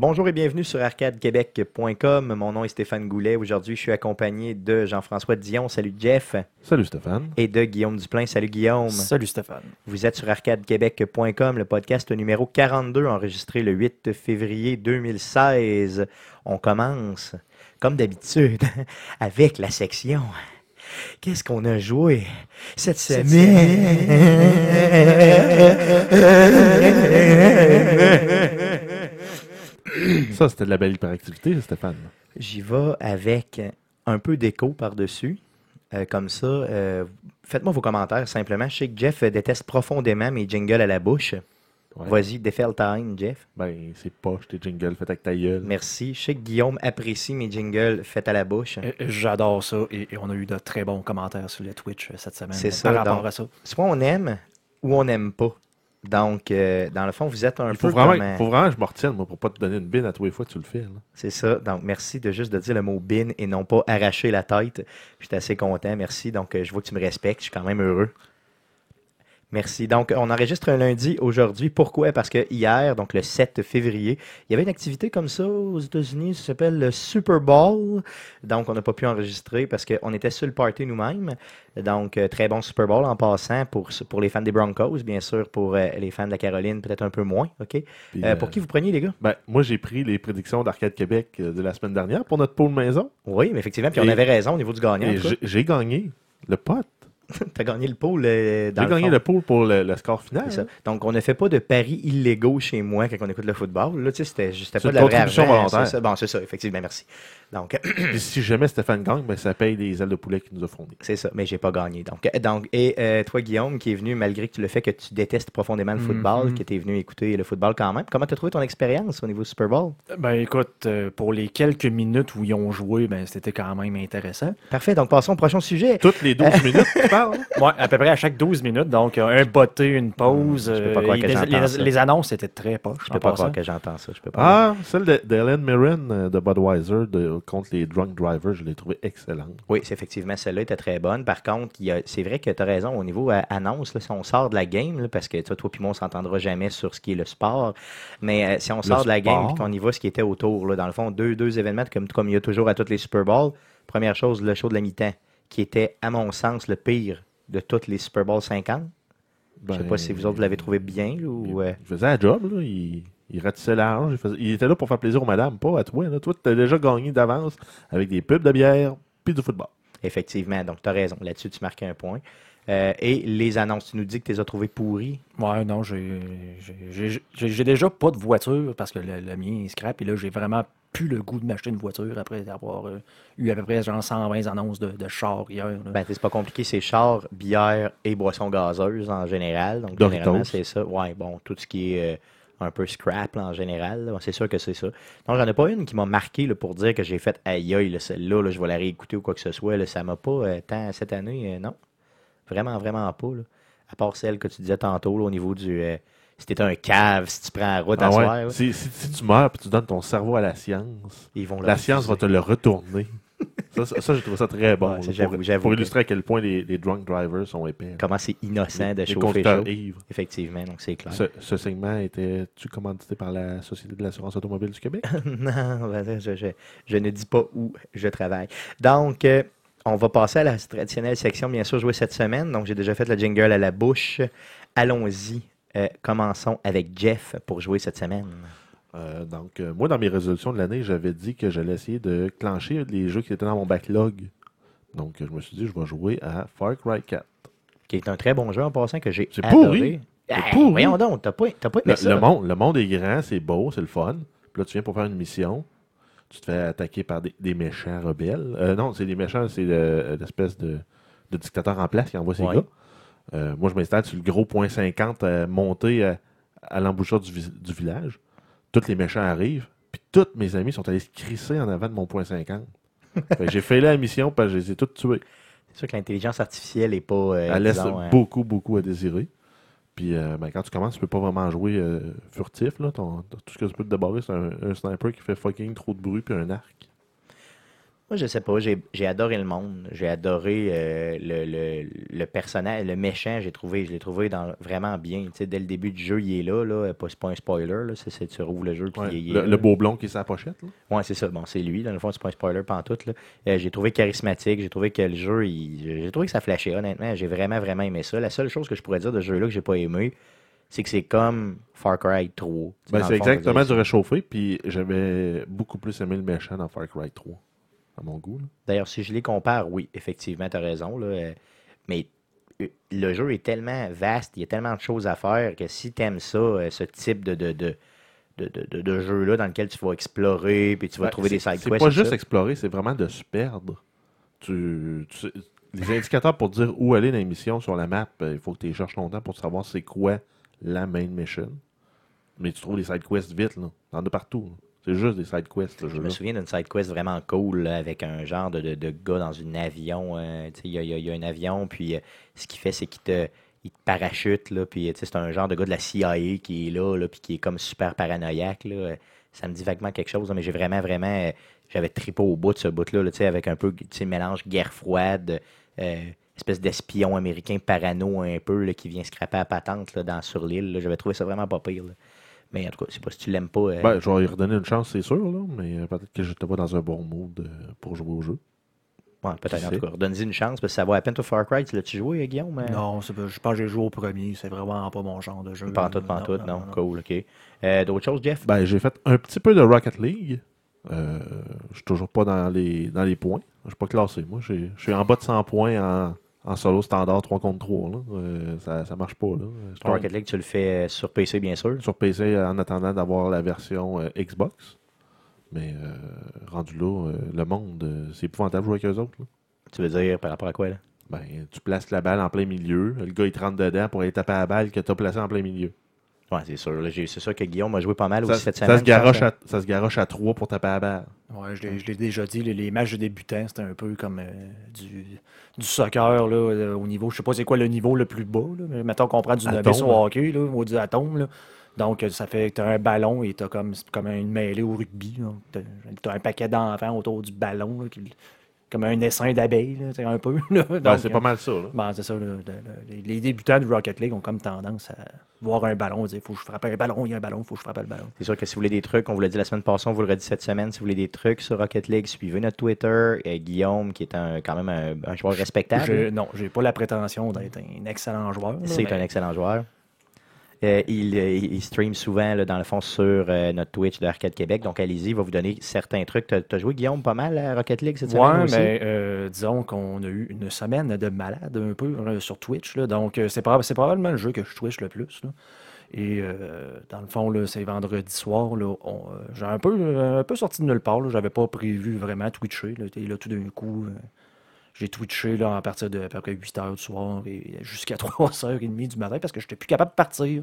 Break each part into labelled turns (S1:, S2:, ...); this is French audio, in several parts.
S1: Bonjour et bienvenue sur arcadequebec.com. Mon nom est Stéphane Goulet. Aujourd'hui, je suis accompagné de Jean-François Dion. Salut Jeff.
S2: Salut Stéphane.
S1: Et de Guillaume Duplain. Salut Guillaume.
S3: Salut Stéphane.
S1: Vous êtes sur arcadequebec.com, le podcast numéro 42, enregistré le 8 février 2016. On commence, comme d'habitude, avec la section. Qu'est-ce qu'on a joué cette semaine?
S2: Ça, c'était de la belle hyperactivité, Stéphane.
S1: J'y vais avec un peu d'écho par-dessus. Euh, comme ça, euh, faites-moi vos commentaires simplement. Je sais que Jeff déteste profondément mes jingles à la bouche.
S2: Ouais.
S1: Vas-y, défais le time, Jeff.
S2: Ben, c'est poche, tes jingles faits avec ta gueule.
S1: Merci. Je sais que Guillaume apprécie mes jingles faits à la bouche.
S3: Euh, J'adore ça et, et on a eu de très bons commentaires sur le Twitch euh, cette semaine
S1: C'est
S3: euh,
S1: ça,
S3: par rapport
S1: donc-
S3: à ça.
S1: Soit on aime ou on n'aime pas. Donc, euh, dans le fond, vous êtes un
S2: Il faut
S1: peu
S2: vraiment,
S1: comme,
S2: faut vraiment que je me retienne, moi, pour pas te donner une bine à tous les fois que tu le fais.
S1: C'est ça. Donc, merci de juste de dire le mot bin et non pas arracher la tête. Je suis assez content. Merci. Donc, euh, je vois que tu me respectes. Je suis quand même heureux. Merci. Donc, on enregistre un lundi aujourd'hui. Pourquoi? Parce que hier, donc le 7 février, il y avait une activité comme ça aux États-Unis. Ça s'appelle le Super Bowl. Donc, on n'a pas pu enregistrer parce qu'on était sur le party nous-mêmes. Donc, euh, très bon Super Bowl en passant pour, pour les fans des Broncos, bien sûr. Pour euh, les fans de la Caroline, peut-être un peu moins. OK?
S2: Puis,
S1: Euh,
S2: euh,
S1: pour qui vous preniez, les gars?
S2: ben, moi, j'ai pris les prédictions d'Arcade Québec de la semaine dernière pour notre pôle maison.
S1: Oui, mais effectivement. Puis on avait raison au niveau du gagnant.
S2: j'ai gagné le pote.
S1: T'as gagné le pôle euh, dans
S2: J'ai gagné
S1: fond.
S2: le pôle pour le, le score final.
S1: C'est ça. Donc, on ne fait pas de paris illégaux chez moi quand on écoute le football. Là, tu sais, c'était
S2: C'est
S1: pas de la vraie argent,
S2: volontaire.
S1: c'est ça. Bon, c'est ça, effectivement, merci. Donc,
S2: Puis si jamais Stéphane gagne, ben, ça paye les ailes de poulet qu'il nous a fournies.
S1: c'est ça, mais j'ai pas gagné. Donc, euh, donc et euh, toi, Guillaume, qui est venu, malgré que tu le fais que tu détestes profondément le football,
S3: Mhm.
S1: que tu es venu écouter le football quand même, comment tu as trouvé ton expérience au niveau Super Bowl?
S3: Ben écoute, euh, pour les quelques minutes où ils ont joué, ben c'était quand même intéressant.
S1: Parfait, donc passons au prochain sujet.
S2: Toutes les 12 minutes, parles?
S3: Ouais, à peu près à chaque 12 minutes, donc euh, un botté, une pause.
S1: Je peux pas
S3: euh,
S1: croire
S3: et
S1: que
S3: les,
S1: j'entends
S3: les-
S1: ça.
S3: les annonces étaient très poches.
S1: Je peux pas croire que j'entends ça. Je peux pas.
S2: Ah, celle d'Ellen Mirren euh, de Budweiser de- contre les Drunk Drivers, je l'ai trouvée excellente.
S1: Oui, c'est effectivement, celle-là était très bonne. Par contre, c'est vrai que tu as raison au niveau euh, annonce, là, si on sort de la game, là, parce que tu sais, toi et moi, on s'entendra jamais sur ce qui est le sport, mais euh, si on sort de la game et qu'on y va, ce qui était autour, là, dans le fond, deux, deux événements comme, comme il y a toujours à toutes les Super Bowls. Première chose, le show de la mi-temps, qui était, à mon sens, le pire de toutes les Super Bowl 50. Je sais
S2: Ben,
S1: pas si vous autres vous l'avez trouvé bien là, ou... euh,
S2: Il faisait la job, là. Il, il ratissait l'argent. Il, faisait- il était là pour faire plaisir aux madames, pas à toi. Là. Toi, tu as déjà gagné d'avance avec des pubs de bière puis du football.
S1: Effectivement, donc tu as raison. Là-dessus, tu marques un point. Euh, et les annonces, tu nous dis que tu les as trouvées pourries.
S3: Ouais, non, j'ai j'ai- j'ai- j'ai déjà pas de voiture parce que le, le mien est scrap et là, j'ai vraiment plus le goût de m'acheter une voiture après avoir euh, eu à peu près genre 120 annonces de, de chars hier. là.
S1: Ben, c'est pas compliqué, c'est char, bière et boissons gazeuses en général. Donc,
S2: Doritos.
S1: généralement, c'est ça. Ouais, bon, tout ce qui est euh, un peu scrap là, en général, là, c'est sûr que c'est ça. Non, j'en ai pas une qui m'a marqué là, pour dire que j'ai fait aïe aïe, là, celle-là, là, je vais la réécouter ou quoi que ce soit. Là, ça m'a pas euh, tant cette année, euh, non. Vraiment, vraiment pas. Là. À part celle que tu disais tantôt là, au niveau du. Si t'es un cave, si tu prends la route à
S2: Ah ouais.
S1: soir, là,
S2: Si, si- si tu meurs et tu donnes ton cerveau à la science,
S1: ils vont
S2: la science va te le retourner. ça, ça, ça, j'ai trouvé ça très bon.
S1: Ouais,
S2: là, pour, illustrer à quel point les, les drunk drivers sont épais.
S1: Comment c'est innocent de
S2: les
S1: chauffer chaud.
S2: ivres.
S1: Effectivement, donc c'est clair.
S2: Ce, ce segment était-tu commandité par la Société de l'assurance automobile du Québec?
S1: non, ben, je, je- je ne dis pas où je travaille. Donc, euh, on va passer à la traditionnelle section, bien sûr, jouée cette semaine. Donc, j'ai déjà fait le jingle à la bouche. Allons-y. Euh, commençons avec Jeff pour jouer cette semaine.
S2: Euh, donc, euh, moi, dans mes résolutions de l'année, j'avais dit que j'allais essayer de clencher les jeux qui étaient dans mon backlog. Donc, je me suis dit, je vais jouer à Far Cry 4.
S1: Qui est un très bon jeu en passant que j'ai
S2: C'est pourri. C'est
S1: Hey,
S2: pourri.
S1: Voyons donc, t'as pas, t'as pas aimé
S2: Le,
S1: ça?
S2: le monde, le monde est grand, c'est beau, c'est le fun. Puis là, tu viens pour faire une mission. Tu te fais attaquer par des, des méchants rebelles. Euh, non, c'est des méchants, c'est le- l'espèce de, de dictateur en place qui envoie ses
S1: Ouais.
S2: gars. Euh, moi, je m'installe sur le gros point 50 euh, monté à, à l'embouchure du, vi- du village. Tous les méchants arrivent. Puis tous mes amis sont allés se crisser en avant de mon point 50. Fait que J'ai fait la mission parce que je les ai tous tués.
S1: C'est sûr que l'intelligence artificielle n'est pas. euh,
S2: Elle laisse
S1: euh,
S2: beaucoup, beaucoup à désirer. Puis euh, ben, quand tu commences, tu peux pas vraiment jouer euh, furtif. Là. Ton- tout ce que tu peux te débarrer, c'est un, un sniper qui fait fucking trop de bruit puis un arc.
S1: Moi, je sais pas. J'ai adoré le monde. J'ai adoré euh, le, le, le personnage, le méchant. J'ai trouvé, je l'ai trouvé dans, vraiment bien. Tu sais, dès le début du jeu, il est là. là. C'est pas un spoiler. Là. C'est, tu rouvres le jeu. Puis
S2: Ouais.
S1: il est
S2: Le, beau blond qui est sa pochette. Là.
S1: Ouais, c'est ça. Bon, c'est lui. Dans le fond, c'est pas un spoiler pantoute. Là. Euh, j'ai trouvé charismatique. J'ai trouvé que le jeu, j'ai trouvé que ça flashait, honnêtement. J'ai vraiment, vraiment aimé ça. La seule chose que je pourrais dire de ce jeu-là que j'ai pas aimé, c'est que c'est comme Far Cry 3. Tu sais,
S2: Ben, c'est exactement du réchauffé. Puis j'avais beaucoup plus aimé le méchant dans Far Cry 3. À mon goût. là.
S1: D'ailleurs, si je les compare, oui, effectivement, tu as raison. Là, euh, mais euh, le jeu est tellement vaste, il y a tellement de choses à faire que si tu aimes ça, euh, ce type de, de, de, de, jeu-là dans lequel tu vas explorer, puis tu vas
S2: Ben,
S1: trouver
S2: c'est-
S1: des side
S2: C'est
S1: quests.
S2: pas
S1: tout
S2: juste
S1: ça.
S2: explorer, c'est vraiment de se perdre. Tu, tu sais, les indicateurs pour dire où aller dans les missions sur la map, il faut que tu les cherches longtemps pour savoir c'est quoi la main mission. Mais tu trouves des side quests vite, là. T'en as partout. là. C'est juste des side quests,
S1: Je me souviens d'une side quest vraiment cool là, avec un genre de, de, de gars dans un avion. euh, il y a, il y a- il y a un avion, puis euh, ce qu'il fait, c'est qu'il te, il te parachute. Là, puis c'est un genre de gars de la CIA qui est là, là puis qui est comme super paranoïaque. Là. Ça me dit vaguement quelque chose, mais j'ai vraiment, vraiment. euh, J'avais trippé au bout de ce bout-là, là, tu sais, avec un peu mélange guerre froide, euh, espèce d'espion américain parano un peu qui vient scraper à patente dans, sur l'île. J'avais trouvé ça vraiment pas pire. Mais en tout cas, je sais pas si tu l'aimes pas. euh,
S2: Ben, je vais y redonner une chance, c'est sûr, là, mais euh, peut-être que j'étais pas dans un bon mood euh, pour jouer au jeu.
S1: Ouais, peut-être en tout cas. Donne-y une chance, parce que ça vaut à peine toi Far Cry. Tu l'as-tu joué, Guillaume? euh?
S3: Non, c'est pas- je pense que j'ai joué au premier. C'est vraiment pas mon genre de jeu.
S1: Pas en tout, pas en tout, non. Cool, ok. Euh, D'autres choses, Jeff?
S2: Ben, j'ai fait un petit peu de Rocket League. Euh, je suis toujours pas dans les, dans les points. Je suis pas classé. Moi, je suis en bas de 100 points en, en solo standard 3 contre 3. Là. Euh, ça, ça marche pas. Là. Tombe
S1: Rocket League, tu le fais euh, sur PC, bien sûr.
S2: sur PC en attendant d'avoir la version euh, Xbox. Mais euh, rendu là, euh, le monde, euh, c'est épouvantable de jouer avec eux autres. là.
S1: Tu veux dire par rapport à quoi, là?
S2: Ben, tu places la balle en plein milieu. Le gars, il te rentre dedans pour aller taper la balle que tu as placée en plein milieu.
S1: Ouais, c'est sûr. C'est sûr que Guillaume a joué pas mal
S2: Ça,
S1: aussi cette
S2: ça
S1: semaine.
S2: se garoche
S1: je pense,
S2: à, ça se garoche à 3 pour taper la balle.
S3: Ouais, je l'ai- je l'ai déjà dit, les, les matchs de débutants, c'était un peu comme euh, du, du soccer là, euh, au niveau, je sais pas c'est quoi le niveau le plus bas, là, mais mettons qu'on prend du novice au hockey, là, ou du atome. Là. Donc, ça fait que tu as un ballon et tu as comme, comme une mêlée au rugby. Tu as, un paquet d'enfants autour du ballon, là, qui- comme un essaim d'abeilles, un peu.
S2: Ben, c'est
S3: euh,
S2: pas mal ça. Là.
S3: Bon, c'est ça. là, le- le- les, les débutants du Rocket League ont comme tendance à voir un ballon et dire faut que je frappe un ballon, il y a un ballon, faut que je frappe le ballon.
S1: C'est sûr que si vous voulez des trucs, on vous l'a dit la semaine passée, on vous le redit cette semaine, si vous voulez des trucs sur Rocket League, suivez notre Twitter. Euh, Guillaume, qui est un, quand même un, un joueur respectable.
S3: Je- non, j'ai pas la prétention d'être un excellent joueur.
S1: C'est
S3: mais-
S1: un excellent joueur. Euh, il, euh, il stream souvent, là, dans le fond, sur euh, notre Twitch de Arcade Québec. Donc, allez-y, il va vous donner certains trucs. Tu as joué, Guillaume, pas mal à Rocket League cette semaine
S3: Ouais,
S1: aussi?
S3: mais euh, disons qu'on a eu une semaine de malade un peu sur Twitch. Là, donc, c'est proba- c'est probablement le jeu que je Twitch le plus. Et dans le fond, c'est vendredi soir. J'ai un peu, un peu sorti de nulle part. J'avais pas prévu vraiment Twitcher. Et là tout d'un coup, j'ai Twitché là, à partir de à peu près 8 h du soir et jusqu'à 3h30 du matin parce que j'étais plus capable de partir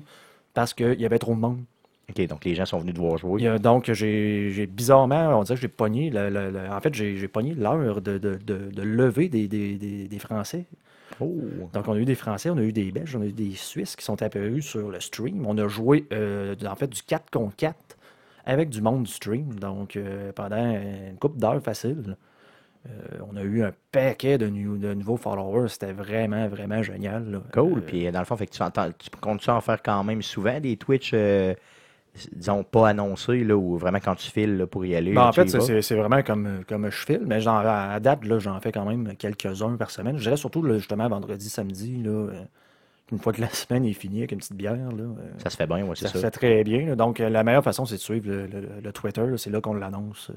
S3: parce qu'il y avait trop de monde.
S1: OK, donc les gens sont venus te voir jouer.
S3: Donc, j'ai bizarrement, on dirait que j'ai pogné, le- en fait, j'ai j'ai pogné l'heure de, de, de, de lever des, des, des, des Français.
S1: Oh!
S3: Donc, on a eu des Français, on a eu des Belges, on a eu des Suisses qui sont apparus sur le stream. On a joué, euh, en fait, du 4 contre 4 avec du monde du stream. Donc, euh, pendant une couple d'heures facile. Euh, on a eu un paquet de, nou- de nouveaux followers. C'était vraiment, vraiment génial. là.
S1: Cool.
S3: Euh,
S1: Puis, dans le fond, fait que tu, entends, tu comptes-tu en faire quand même souvent des Twitch, euh, disons, pas annoncés, là, ou vraiment quand tu files là, pour y aller?
S3: Ben, en fait, c'est- vraiment comme, comme je file, mais genre, à date, j'en fais quand même quelques-uns par semaine. Je dirais surtout là, justement vendredi, samedi, là, une fois que la semaine est finie avec une petite bière. Là,
S1: Ça se fait bien, ouais, c'est
S3: ça
S1: ça.
S3: se fait très bien. là. Donc, la meilleure façon, c'est de suivre le, le- le Twitter. là. C'est là qu'on l'annonce.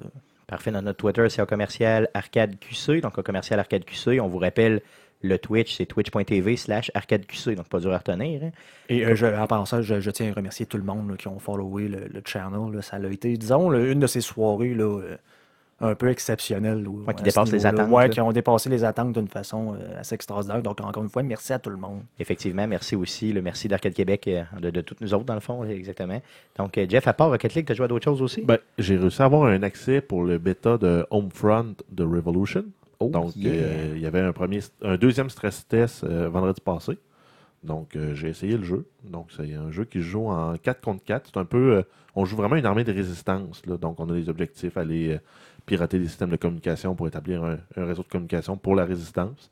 S1: Parfait. Dans notre Twitter, c'est au commercial Arcade QC. Donc, au commercial Arcade QC, on vous rappelle le Twitch, c'est twitch.tv slash Arcade QC. Donc, pas dur à retenir. hein.
S3: Et euh, je, en passant, je, tiens à remercier tout le monde qui ont followé le, channel. Ça a été, disons, une de ces soirées là, euh, un peu exceptionnelles. là,
S1: Ouais, qui dépassent les attentes,
S3: qui ont dépassé les attentes d'une façon euh, assez extraordinaire. Donc, encore une fois, merci à tout le monde.
S1: Effectivement, merci aussi. Le merci d'Arcade Québec, euh, de, de toutes nous autres, dans le fond, exactement. Donc, euh, Jeff, à part Rocket League, tu as joué à d'autres choses aussi?
S2: Ben, j'ai réussi à avoir un accès pour le bêta de Homefront de Revolution.
S1: Oh,
S2: Donc,
S1: yeah.
S2: euh, il y avait un, premier, un deuxième stress test euh, vendredi passé. Donc, euh, j'ai essayé le jeu. Donc, c'est un jeu qui se joue en 4 contre 4. C'est un peu. euh, on joue vraiment une armée de résistance. là. Donc, on a des objectifs, aller euh, pirater des systèmes de communication pour établir un, un réseau de communication pour la résistance.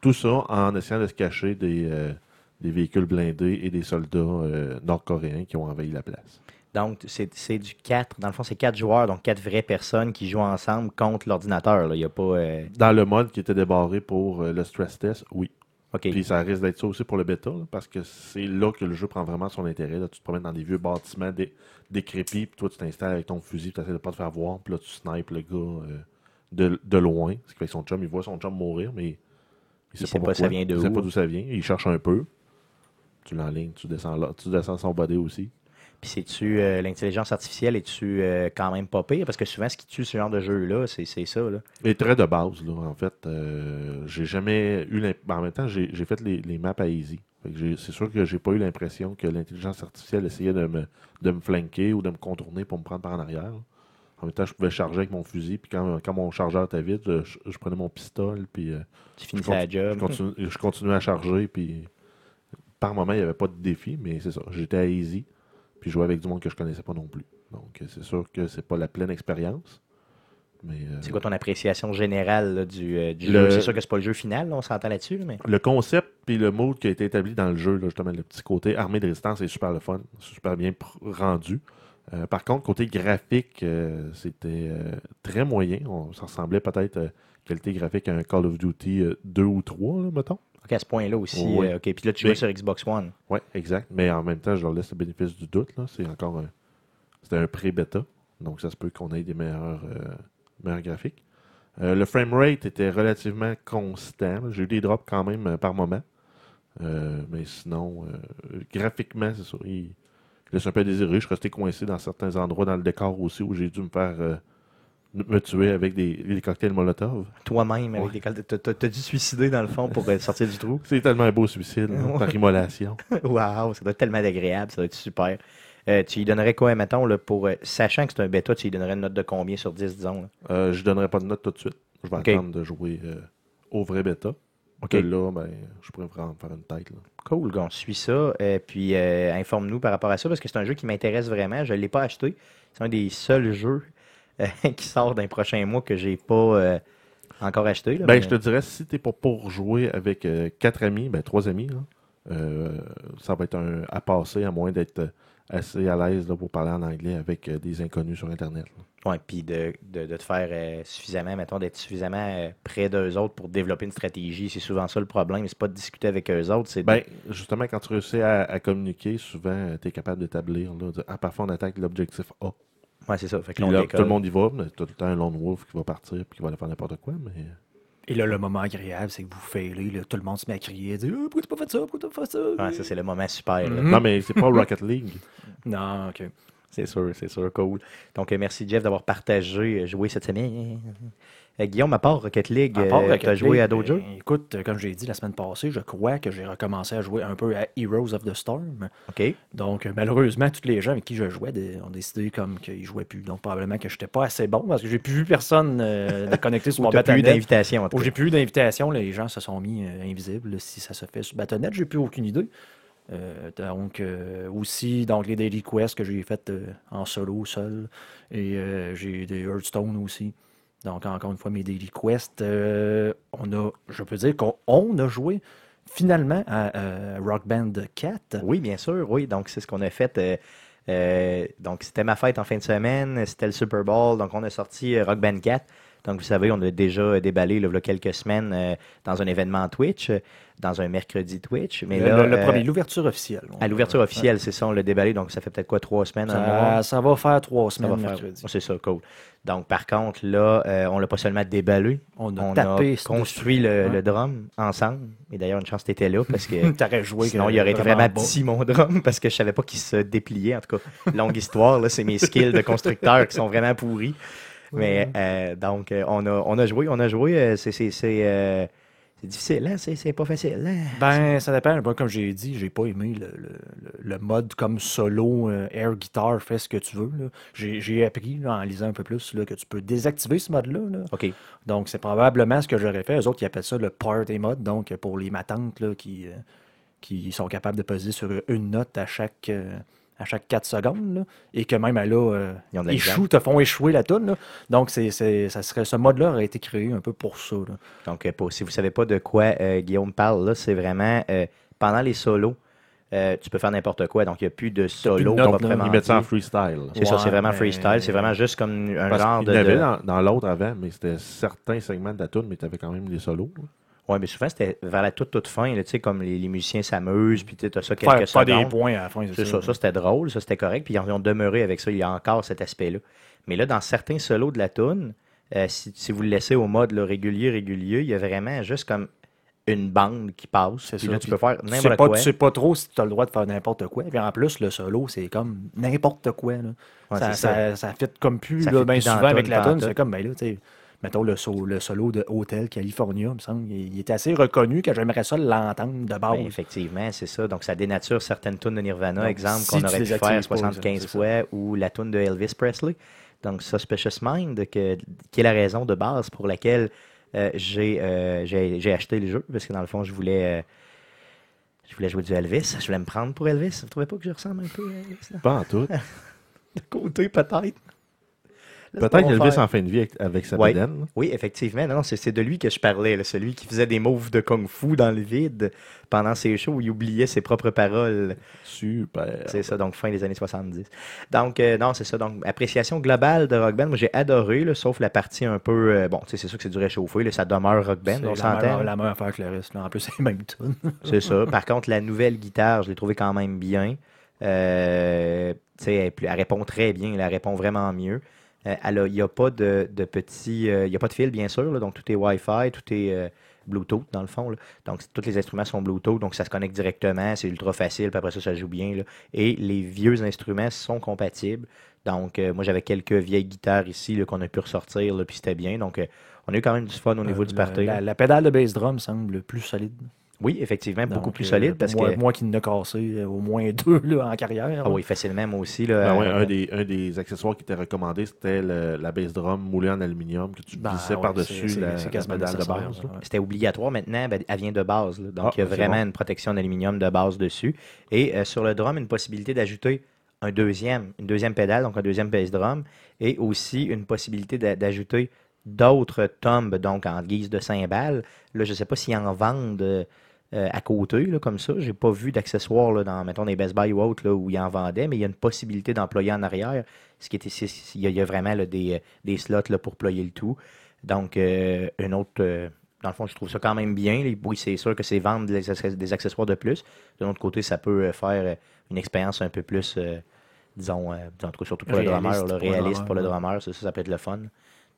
S2: Tout ça en essayant de se cacher des, euh, des véhicules blindés et des soldats euh, nord-coréens qui ont envahi la place.
S1: Donc, c'est du 4. Dans le fond, c'est 4 joueurs, donc 4 vraies personnes qui jouent ensemble contre l'ordinateur. là. Il n'y a pas. euh,
S2: Dans le mode qui était débarré pour le stress test, oui. Puis ça risque d'être ça aussi pour le bêta, là, parce que c'est là que le jeu prend vraiment son intérêt. Là. Tu te promènes dans des vieux bâtiments dé- décrépits, puis toi tu t'installes avec ton fusil, tu essaies de pas te faire voir, puis là tu snipes le gars euh, de, de loin. Ce qui fait que son chum, il voit son chum mourir, mais il sait,
S1: sait pas
S2: pourquoi.
S1: ça vient de
S2: il sait
S1: où.
S2: pas d'où ça vient. Il cherche un peu. Tu l'enlignes, tu descends là, tu descends son body aussi.
S1: Puis c'est-tu euh, l'intelligence artificielle, es-tu euh, quand même pas pire? Parce que souvent, ce qui tue ce genre de jeu-là, c'est c'est ça. Là.
S2: Et très de base, là, en fait. Euh, j'ai jamais eu ben, En même temps, j'ai j'ai fait les, les maps à Easy. C'est sûr que j'ai pas eu l'impression que l'intelligence artificielle essayait de me, de me flanquer ou de me contourner pour me prendre par en arrière. En même temps, je pouvais charger avec mon fusil, puis quand, quand mon chargeur était vide, je, je prenais mon pistolet, puis
S1: Tu
S2: je,
S1: finissais la job.
S2: je continu- je continuais à charger, puis par moment, il n'y avait pas de défi, mais c'est ça. J'étais à Easy, puis jouais avec du monde que je connaissais pas non plus. Donc, euh, c'est sûr que c'est pas la pleine expérience. Mais, euh,
S1: C'est quoi ton appréciation générale là, du, euh, du
S2: Le-
S1: jeu? C'est sûr que c'est pas le jeu final, là, on s'entend là-dessus, là, mais
S2: Le concept puis le mode qui a été établi dans le jeu, là, justement, le petit côté armée de résistance est super le fun, super bien rendu. Euh, par contre, côté graphique, c'était très moyen. On, ça ressemblait peut-être qualité graphique à un Call of Duty euh, 2 ou 3, là, mettons.
S1: À ce point-là aussi.
S2: Oui.
S1: euh, OK, puis là, tu joues sur Xbox One.
S2: Oui, exact. Mais en même temps, je leur laisse le bénéfice du doute. C'est encore un, c'était un pré-bêta. Donc, ça se peut qu'on ait des meilleurs, euh, meilleurs graphiques. Euh, le framerate était relativement constant. J'ai eu des drops quand même euh, par moment. Mais sinon, graphiquement, c'est ça. Il laisse un peu désirer. Je suis resté coincé dans certains endroits dans le décor aussi où j'ai dû me faire me tuer avec des, des cocktails Molotov.
S1: Toi-même, avec
S2: Ouais.
S1: des cal- t'as- dû suicider, dans le fond, pour euh, sortir du trou.
S2: C'est tellement un beau suicide,
S1: Ouais.
S2: par immolation.
S1: Waouh, ça doit être tellement agréable, ça doit être super. Euh, tu lui donnerais quoi, mettons, là, pour. euh, sachant que c'est un bêta, tu lui donnerais une note de combien sur 10, disons? là?
S2: Euh, je donnerai pas de note tout de suite. Je vais attendre de jouer au vrai bêta.
S1: Ok.
S2: Que là, ben, je pourrais vraiment me faire une tête. Là.
S1: Cool, on suit ça. euh, puis euh, informe-nous par rapport à ça, parce que c'est un jeu qui m'intéresse vraiment. Je ne l'ai pas acheté. C'est un des seuls jeux qui sort d'un prochain mois que j'ai pas euh, encore acheté. là,
S2: Ben,
S1: mais-
S2: je te dirais, si t'es pas pour jouer avec euh, quatre amis, ben, trois amis, là, euh, ça va être un à passer, à moins d'être assez à l'aise là, pour parler en anglais avec euh, des inconnus sur Internet.
S1: Ouais, puis de, de, de te faire euh, suffisamment, mettons, d'être suffisamment euh, près d'eux autres pour développer une stratégie. C'est souvent ça le problème. C'est pas de discuter avec eux autres, c'est de-
S2: Ben, justement, quand tu réussis à, à communiquer, souvent, tu es capable d'établir, ah, parfois on attaque l'objectif A.
S1: Ouais, c'est ça. Fait que
S2: Puis
S1: là, on
S2: là,
S1: décolle.
S2: tout le monde y va, mais tout le temps un lone wolf qui va partir puis qui va aller faire n'importe quoi, mais...
S3: Et là, le moment agréable, c'est que vous failez, là, tout le monde se met à crier, à dire Ah, Pourquoi t'as pas fait ça? Pourquoi t'as pas fait ça?
S1: Ouais, ça, c'est le moment super.
S2: Non, mais c'est pas Rocket League.
S3: Non, ok.
S1: C'est sûr, c'est sûr, cool. Donc, euh, merci Jeff d'avoir partagé, euh, joué cette semaine. Euh, Guillaume, à part Rocket League, tu
S3: Rocket
S1: as joué
S3: League,
S1: à d'autres
S3: ben,
S1: jeux?
S3: Écoute, euh, comme j'ai dit la semaine passée, je crois que j'ai recommencé à jouer un peu à Heroes of the Storm.
S1: OK.
S3: Donc, euh, malheureusement, tous les gens avec qui je jouais ont décidé comme qu'ils jouaient plus. Donc, probablement que j'étais pas assez bon parce que j'ai plus vu personne euh, de connecter sur mon
S1: plus
S3: Battle.net.
S1: d'invitation, en tout
S3: Où
S1: cas.
S3: j'ai plus eu d'invitation, les gens se sont mis euh, invisibles. Si ça se fait sur Battle.net, j'ai plus aucune idée. Euh, donc, euh, aussi, donc les Daily Quests que j'ai fait euh, en solo, seul. Et euh, j'ai des Hearthstone aussi. Donc, encore une fois, mes Daily Quests. euh, on a, je peux dire qu'on on a joué finalement à euh, Rock Band 4.
S1: Oui, bien sûr, oui. Donc, c'est ce qu'on a fait. euh, euh, donc, c'était ma fête en fin de semaine. C'était le Super Bowl. Donc, on a sorti euh, Rock Band 4. Donc, vous savez, on a déjà déballé là, il y a quelques semaines euh, dans un événement Twitch, euh, dans un mercredi Twitch. Mais
S3: le,
S1: là,
S3: le- le
S1: euh,
S3: premier, l'ouverture officielle.
S1: à l'ouverture officielle, c'est ça, on l'a déballé. Donc, ça fait peut-être quoi, trois semaines, un?
S3: Ça, ça va faire trois
S1: Ça va
S3: semaines
S1: faire-
S3: mercredi.
S1: C'est ça, cool. Donc, par contre, là, euh, on l'a pas seulement déballé,
S3: On a
S1: on
S3: tapé.
S1: a construit le, le drum ensemble. Et d'ailleurs, une chance que tu étais là parce que
S3: T'aurais joué.
S1: sinon, il aurait été
S3: vraiment bas.
S1: petit mon drum parce que je savais pas qu'il se dépliait. En tout cas, longue histoire, là, c'est mes skills de constructeur qui sont vraiment pourris. Mais euh, donc, euh, on, a, on a joué, on a joué. euh, c'est c'est- c'est, c'est difficile, hein? C'est c'est pas facile. hein?
S3: Ben, ça dépend. Moi, comme j'ai dit, j'ai pas aimé le, le- le- mode comme solo, euh, air guitar, fais ce que tu veux. là. J'ai j'ai appris là, en lisant un peu plus là, que tu peux désactiver ce mode-là. là.
S1: OK.
S3: Donc, c'est probablement ce que j'aurais fait. Eux autres, ils appellent ça le party mode. Donc, pour les matantes là, qui, euh, qui sont capables de peser sur une note à chaque, euh, à chaque 4 secondes, là, et que même elle a euh,
S1: Ils
S3: échoue, te font échouer la toune. là. Donc, c'est, c'est- ça serait, ce mode-là aurait été créé un peu pour ça. là.
S1: Donc, euh, pour- si vous ne savez pas de quoi euh, Guillaume parle, là, c'est vraiment euh, pendant les solos, euh, tu peux faire n'importe quoi. Donc, il n'y a plus de solo
S3: là.
S1: proprement
S2: Ils mettent ça en freestyle.
S1: C'est ça, c'est
S3: Ouais,
S1: vraiment
S3: mais-
S1: freestyle. C'est vraiment juste comme un
S2: Parce
S1: genre de.
S2: y en avait dans, dans l'autre avant, mais c'était certains segments de la tune, mais tu avais quand même des solos.
S1: Ouais, mais souvent, c'était vers la toute, toute fin, tu sais, comme les, les musiciens s'amusent, puis tu as ça quelques
S3: Faire pas des
S1: secondes.
S3: points à la fin,
S1: C'est ça, ça c'était drôle, ça c'était correct, puis ils ont, demeuré avec ça, il y a encore cet aspect-là. Mais là, dans certains solos de la tune, euh, si, si vous le laissez au mode là, régulier, régulier, il y a vraiment juste comme une bande qui passe,
S3: C'est
S1: puis
S3: ça,
S1: là, tu peux faire
S3: Tu sais
S1: n'importe
S3: pas,
S1: quoi.
S3: tu sais pas trop si tu as le droit de faire n'importe quoi. Puis en plus, le solo, c'est comme n'importe quoi. là.
S1: Ouais,
S3: ça,
S1: ça.
S3: ça, ça fit comme plus,
S1: Ça
S3: là, ben souvent avec
S1: toune,
S3: la
S1: pantoute.
S3: C'est comme, ben là, tu sais, mettons le, so- le solo de Hotel California, il me semble. Il, il est assez reconnu que j'aimerais ça l'entendre de base.
S1: Ben, effectivement, c'est ça. Donc, ça dénature certaines tunes de Nirvana,
S3: Donc,
S1: exemple,
S3: si
S1: qu'on aurait pu faire
S3: pas,
S1: 75
S3: c'est ça.
S1: fois, ou la tune de Elvis Presley. Donc, Suspicious Mind, que- qui est la raison de base pour laquelle euh, j'ai euh, j'ai acheté le jeu, parce que dans le fond, je voulais, euh, je voulais jouer du Elvis. Je voulais me prendre pour Elvis. Vous ne trouvez pas que je ressemble un peu à Elvis? là?
S2: Pas en tout.
S1: De côté, peut-être.
S2: Peut-être qu'Elvis
S1: faire.
S2: en fin de vie avec, avec sa
S1: Ouais. Oui, effectivement. Non, non, c'est de lui que je parlais, là, celui qui faisait des moves de kung-fu dans le vide pendant ses shows où il oubliait ses propres paroles.
S2: Super.
S1: C'est ça, donc fin des années 70. Donc, euh, non, c'est ça. Donc, appréciation globale de Rock Band, moi j'ai adoré, là, sauf la partie un peu. euh, bon, tu sais, c'est sûr que c'est du réchauffé, là, ça demeure Rock Band,
S3: C'est
S1: on
S3: la
S1: s'entend.
S3: meilleure- la meilleure affaire que le reste. là. En plus, c'est même tune.
S1: C'est ça. Par contre, la nouvelle guitare, je l'ai trouvée quand même bien. Euh, tu sais, elle, elle répond très bien, elle répond vraiment mieux. Euh, Il n'y a pas de, de petits. euh, Il a pas de fil, bien sûr. là, donc, tout est Wi-Fi, tout est euh, Bluetooth, dans le fond. là. Donc, tous les instruments sont Bluetooth. Donc, ça se connecte directement. C'est ultra facile. Puis après ça, ça joue bien. là. Et les vieux instruments sont compatibles. Donc, euh, moi, j'avais quelques vieilles guitares ici qu'on a pu ressortir. Là, puis c'était bien. Donc, euh, on a eu quand même du fun au niveau
S3: Euh,
S1: du party.
S3: La, la pédale de bass drum semble plus solide.
S1: Oui, effectivement, beaucoup
S3: Donc,
S1: plus
S3: euh,
S1: solide. Parce
S3: moi,
S1: que.
S3: moi qui n'ai cassé euh, au moins deux là, en carrière.
S1: Ah oui, facilement, moi aussi. Là,
S2: Ben ouais,
S1: euh,
S2: un, des, un des accessoires qui était recommandé, c'était le- la bass drum moulée en aluminium que tu
S3: Ben,
S2: glissais
S3: ouais,
S2: par-dessus la, la pédale de base.
S1: C'était obligatoire maintenant, ben, elle vient de base. là. Donc,
S2: Ah,
S1: il y a vraiment
S2: bon.
S1: une protection d'aluminium de base dessus. Et euh, sur le drum, une possibilité d'ajouter un deuxième, une deuxième pédale, donc un deuxième bass drum, et aussi une possibilité d'a- d'ajouter d'autres tombes, donc en guise de cymbales. Là, je ne sais pas s'ils en vendent euh, à côté, là, comme ça. J'ai pas vu d'accessoires là, dans, mettons, des Best Buy ou autres, où ils en vendaient, mais il y a une possibilité d'employer en arrière. Ce qui était, il y a, il y a vraiment là, des, euh, des slots là, pour ployer le tout. Donc, euh, une autre. euh, dans le fond, je trouve ça quand même bien. Oui, c'est sûr que c'est vendre des, access- des accessoires de plus. De l'autre côté, ça peut faire une expérience un peu plus, disons, en tout cas, surtout pour le
S3: Réaliste
S1: drummer, là,
S3: pour le
S1: réaliste
S3: drummer,
S1: pour le
S3: ouais.
S1: drummer. Ça, peut être le fun.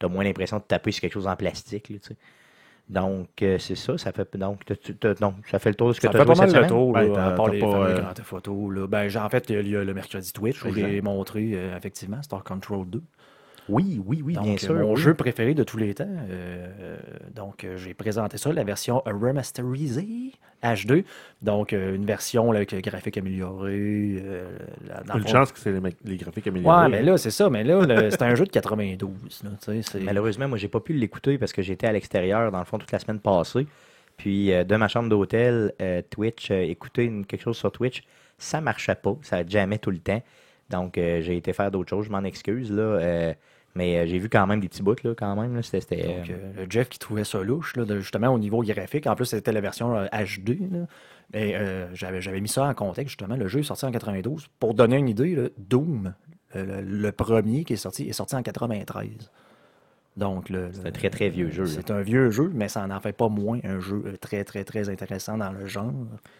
S1: Tu as moins l'impression de taper sur quelque chose en plastique. là, tu sais. Donc, euh, c'est ça. Ça fait, donc, donc, ça fait le tour de ce que tu as
S3: fait pas mal le tour,
S2: Ben,
S3: là,
S2: t'as-
S3: à part les
S2: euh,
S3: photos. Là. Ben, j'ai- en fait, il y a le mercredi Twitch où j'ai montré euh, effectivement Star Control 2.
S1: Oui, oui, oui,
S3: donc,
S1: bien
S3: euh,
S1: sûr.
S3: mon
S1: oui.
S3: jeu préféré de tous les temps. Euh, donc, euh, j'ai présenté ça, la version remasterisée HD. Donc, euh, une version là, avec le graphique amélioré. euh,
S2: Une
S3: fond-
S2: chance que c'est les, graphiques améliorés.
S3: Ouais, mais là, c'est ça. Mais là, le- c'est un jeu de 92. là, tu sais, c'est-
S1: Malheureusement, moi, j'ai pas pu l'écouter parce que j'étais à l'extérieur, dans le fond, toute la semaine passée. Puis, euh, de ma chambre d'hôtel, euh, Twitch, euh, écouter une- quelque chose sur Twitch, ça marchait pas. Ça jamais tout le temps. Donc, euh, j'ai été faire d'autres choses. Je m'en excuse, là. euh, mais euh, j'ai vu quand même des petits bouts, là, quand même. C'était.
S3: Donc,
S1: euh,
S3: Jeff qui trouvait ça louche, là, de- justement au niveau graphique. En plus, c'était la version euh, HD. là. Mais euh, j'avais, mis ça en contexte, justement. Le jeu est sorti en 92. Pour donner une idée, là, Doom, le, le premier qui est sorti, est sorti en 93. Donc, le,
S1: C'est un très, très vieux jeu.
S3: C'est un vieux jeu, mais ça n'en fait pas moins un jeu euh, très, très, très intéressant dans le genre.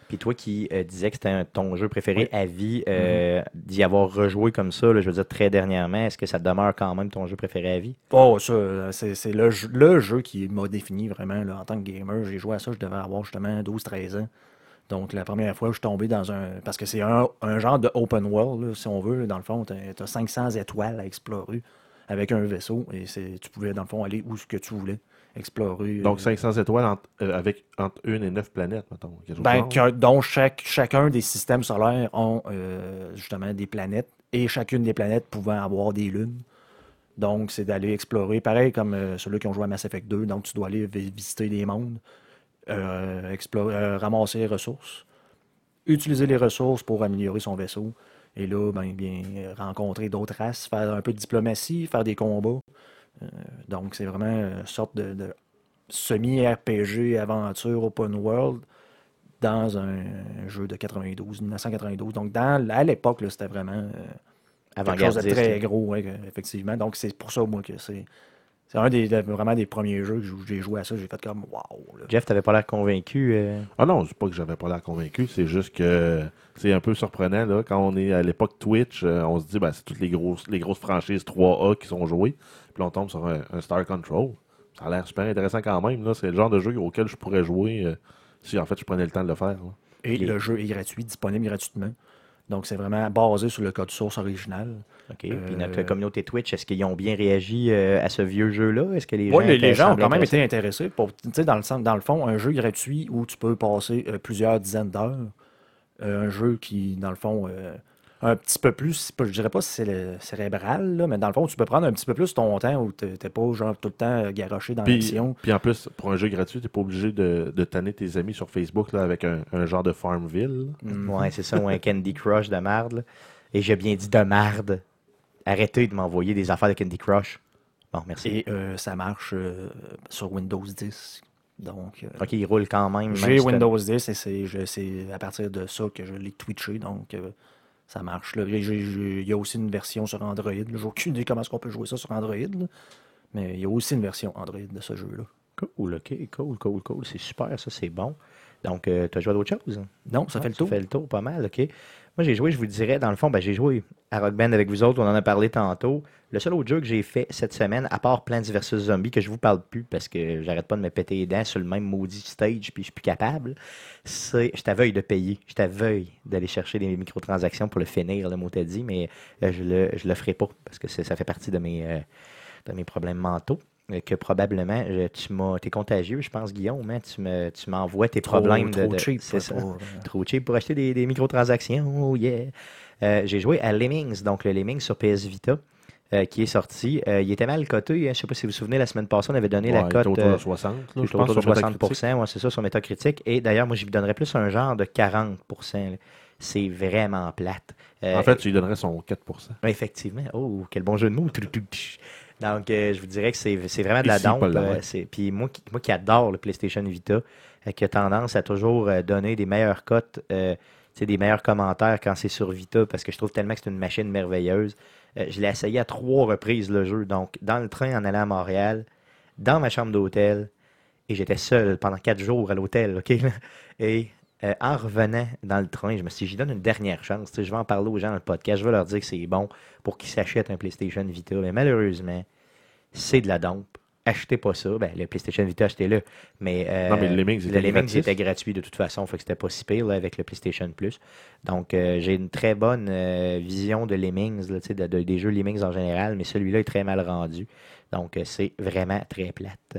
S1: Puis toi qui euh, disais que c'était un- ton jeu préféré
S3: Oui.
S1: à vie, euh, d'y avoir rejoué comme ça, là, je veux dire très dernièrement, est-ce que ça demeure quand même ton jeu préféré à vie?
S3: Oh, ça, c'est, le, jeu- le jeu qui m'a défini vraiment là, en tant que gamer. J'ai joué à ça, je devais avoir justement 12-13 ans. Donc, la première fois où je suis tombé dans un. Parce que c'est un, un genre de open world, là, si on veut. Dans le fond, tu as 500 étoiles à explorer avec un vaisseau. Et tu pouvais, dans le fond, aller où ce que tu voulais explorer.
S2: Donc
S3: euh,
S2: 500 étoiles entre, euh, avec entre une et neuf planètes, mettons.
S3: ben,
S2: genre.
S3: qu'un- dont chaque, chacun des systèmes solaires ont euh, justement des planètes et chacune des planètes pouvant avoir des lunes. Donc, c'est d'aller explorer, pareil comme euh, ceux-là qui ont joué à Mass Effect 2. Donc, tu dois aller vi- visiter des mondes, explorer, ramasser les ressources, utiliser les ressources pour améliorer son vaisseau Et là, ben, bien, rencontrer d'autres races, faire un peu de diplomatie, faire des combats. Euh, donc, c'est vraiment une sorte de, de semi-RPG, aventure, open world dans un jeu de 92, 1992. Donc, dans, à l'époque, c'était vraiment euh, quelque chose de très gros, ouais, effectivement. Donc, c'est pour ça, moi, que c'est c'est un des, vraiment des premiers jeux que j'ai joué à ça. J'ai fait comme, waouh. là.
S1: Jeff, t'avais pas l'air convaincu. euh,
S2: Ah non, c'est pas que j'avais pas l'air convaincu, c'est juste que c'est un peu surprenant là, quand on est à l'époque Twitch, euh, on se dit ben, c'est toutes les grosses les grosses franchises 3A qui sont jouées, puis on tombe sur un, un Star Control. Ça a l'air super intéressant quand même là, c'est le genre de jeu auquel je pourrais jouer euh, si en fait je prenais le temps de le faire. là.
S3: Et le jeu est gratuit, disponible gratuitement. Donc, c'est vraiment basé sur le code source original.
S1: OK. Puis
S3: Euh,
S1: notre communauté Twitch, est-ce qu'ils ont bien réagi euh, à ce vieux jeu-là? Est-ce que les
S3: Oui,
S1: gens,
S3: les,
S1: étaient-
S3: les gens ont quand même été intéressés? Pour, dans, le, dans le fond, un jeu gratuit où tu peux passer euh, plusieurs dizaines d'heures. Euh, un jeu qui, dans le fond, euh, un petit peu plus, je dirais pas si c'est le cérébral, là, mais dans le fond, tu peux prendre un petit peu plus ton temps où t'es t'es pas genre tout le temps euh, garoché dans l'action.
S2: puis en plus, pour un jeu gratuit, t'es pas obligé de, de tanner tes amis sur Facebook là, avec un, un genre de Farmville. là.
S3: Mm.
S1: Ouais, c'est ça, ou un Candy Crush de marde. là. Et j'ai bien dit de marde. Arrêtez de m'envoyer des affaires de Candy Crush. Bon, merci.
S3: Et euh, ça marche euh, sur Windows 10. Donc, euh,
S1: OK, il roule quand même.
S3: J'ai Windows 10 et c'est je- c'est à partir de ça que je l'ai twitché, donc euh, ça marche. là. Il y a aussi une version sur Android. J'ai aucune idée comment est-ce qu'on peut jouer ça sur Android, là. mais il y a aussi une version Android de ce jeu-là.
S1: Cool, OK, cool, cool, cool. C'est super, ça, c'est bon. Donc, tu as joué à d'autres choses?
S3: Non, ça
S1: Ah,
S3: fait le tour.
S1: Ça fait le tour, pas mal, OK. Moi, j'ai joué, je vous dirais, dans le fond, ben, j'ai joué à Rock Band avec vous autres, on en a parlé tantôt. Le seul autre jeu que j'ai fait cette semaine, à part Plants vs Zombies, que je vous parle plus parce que j'arrête pas de me péter les dents sur le même maudit stage puis je suis plus capable, c'est. Je t'aveuille de payer. Je t'aveuille d'aller chercher des microtransactions pour le finir, le mot t'a dit, mais euh, je le, le ferai pas parce que ça fait partie de mes, euh, de mes problèmes mentaux. Euh, Que probablement, tu m'as, t'es contagieux, je pense, Guillaume. hein, tu, me, tu m'envoies tes
S3: Trop-
S1: problèmes de.
S3: trop
S1: de-
S3: cheap,
S1: c'est
S3: ouais,
S1: ça.
S3: pour, euh,
S1: Trop cheap pour acheter des, des microtransactions. Oh yeah. Euh, j'ai joué à Lemmings, donc le Lemmings sur PS Vita, euh, qui est sorti. Euh, il était mal coté. hein. Je ne sais pas si vous vous souvenez, la semaine passée, on avait donné
S2: Ouais,
S1: la cote.
S2: autour de 60. là, je pense,
S1: autour de
S2: sur Metacritic.
S1: 60%, ouais, c'est ça, sur Metacritic. Et d'ailleurs, moi, je lui donnerais plus un genre de 40%. là. C'est vraiment plate. Euh,
S2: En fait, tu lui donnerais son 4%.
S1: ouais, effectivement. Oh, quel bon jeu de mots. Donc, euh, je vous dirais que c'est vraiment de la
S2: Ici,
S1: dompe. euh, Puis moi qui, moi qui adore le PlayStation Vita, euh, qui a tendance à toujours donner des meilleures cotes, des meilleurs commentaires quand c'est sur Vita, parce que je trouve tellement que c'est une machine merveilleuse. Je l'ai essayé à trois reprises le jeu. Donc, dans le train en allant à Montréal, dans ma chambre d'hôtel, et j'étais seul pendant quatre jours à l'hôtel, OK? Et euh, en revenant dans le train, je me suis dit, j'y donne une dernière chance. Tu sais, je vais en parler aux gens dans le podcast. Je vais leur dire que c'est bon pour qu'ils s'achètent un PlayStation Vita. Mais malheureusement, c'est de la dompe. Achetez pas ça. Ben, le PlayStation Vita, achetez-le. Mais, euh,
S2: Non, mais le Lemmings
S1: le Lemmings était gratuit de toute façon. Fait que c'était pas si pire là, avec le PlayStation Plus. Donc, euh, j'ai une très bonne euh, vision de Lemmings, là, tu sais, de- de- des jeux Lemmings en général. Mais celui-là est très mal rendu. Donc, c'est vraiment très plate.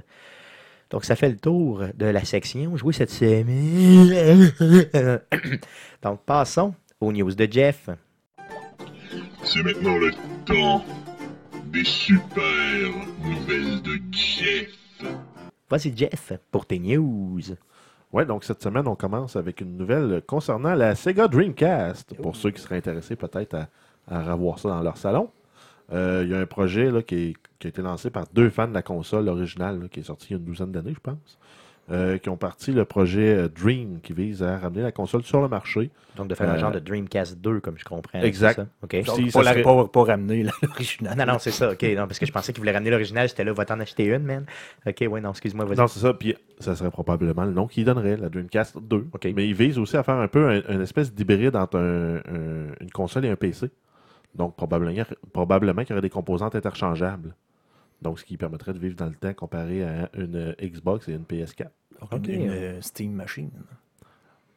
S1: Donc, ça fait le tour de la section jouée cette semaine. Donc, passons aux news de Jeff.
S4: C'est maintenant le temps des super nouvelles de Jeff.
S1: Voici Jeff pour tes news.
S2: Ouais, donc cette semaine, on commence avec une nouvelle concernant la Sega Dreamcast. Pour ceux qui seraient intéressés peut-être à, à revoir ça dans leur salon. Euh, Il y a un projet là, qui, est- qui a été lancé par deux fans de la console originale, là, qui est sorti il y a une douzaine d'années, je pense. euh, qui ont parti le projet euh, Dream, qui vise à ramener la console sur le marché.
S1: Donc, de faire un
S2: Euh,
S1: genre de Dreamcast 2, comme je comprends.
S2: exact.
S1: ça? OK.
S2: Donc,
S3: Donc,
S2: Si,
S3: pas,
S2: ça serait-
S3: ramener là, l'original.
S1: Non, non, c'est ça. OK. Non, parce que je pensais qu'il voulait ramener l'original. J'étais là, va t'en acheter une, man. OK, ouais, non, excuse-moi, vas-y.
S2: Non, c'est ça. Puis ça serait probablement le nom qu'il donnerait, la Dreamcast 2.
S1: OK.
S2: Mais il vise aussi à faire un peu un- une espèce d'hybride entre un- un- une console et un PC. Donc, probablement, probablement qu'il y aurait des composantes interchangeables. Donc, ce qui permettrait de vivre dans le temps comparé à une Xbox et une PS4.
S3: Une,
S1: Ok.
S3: une, euh, Steam Machine.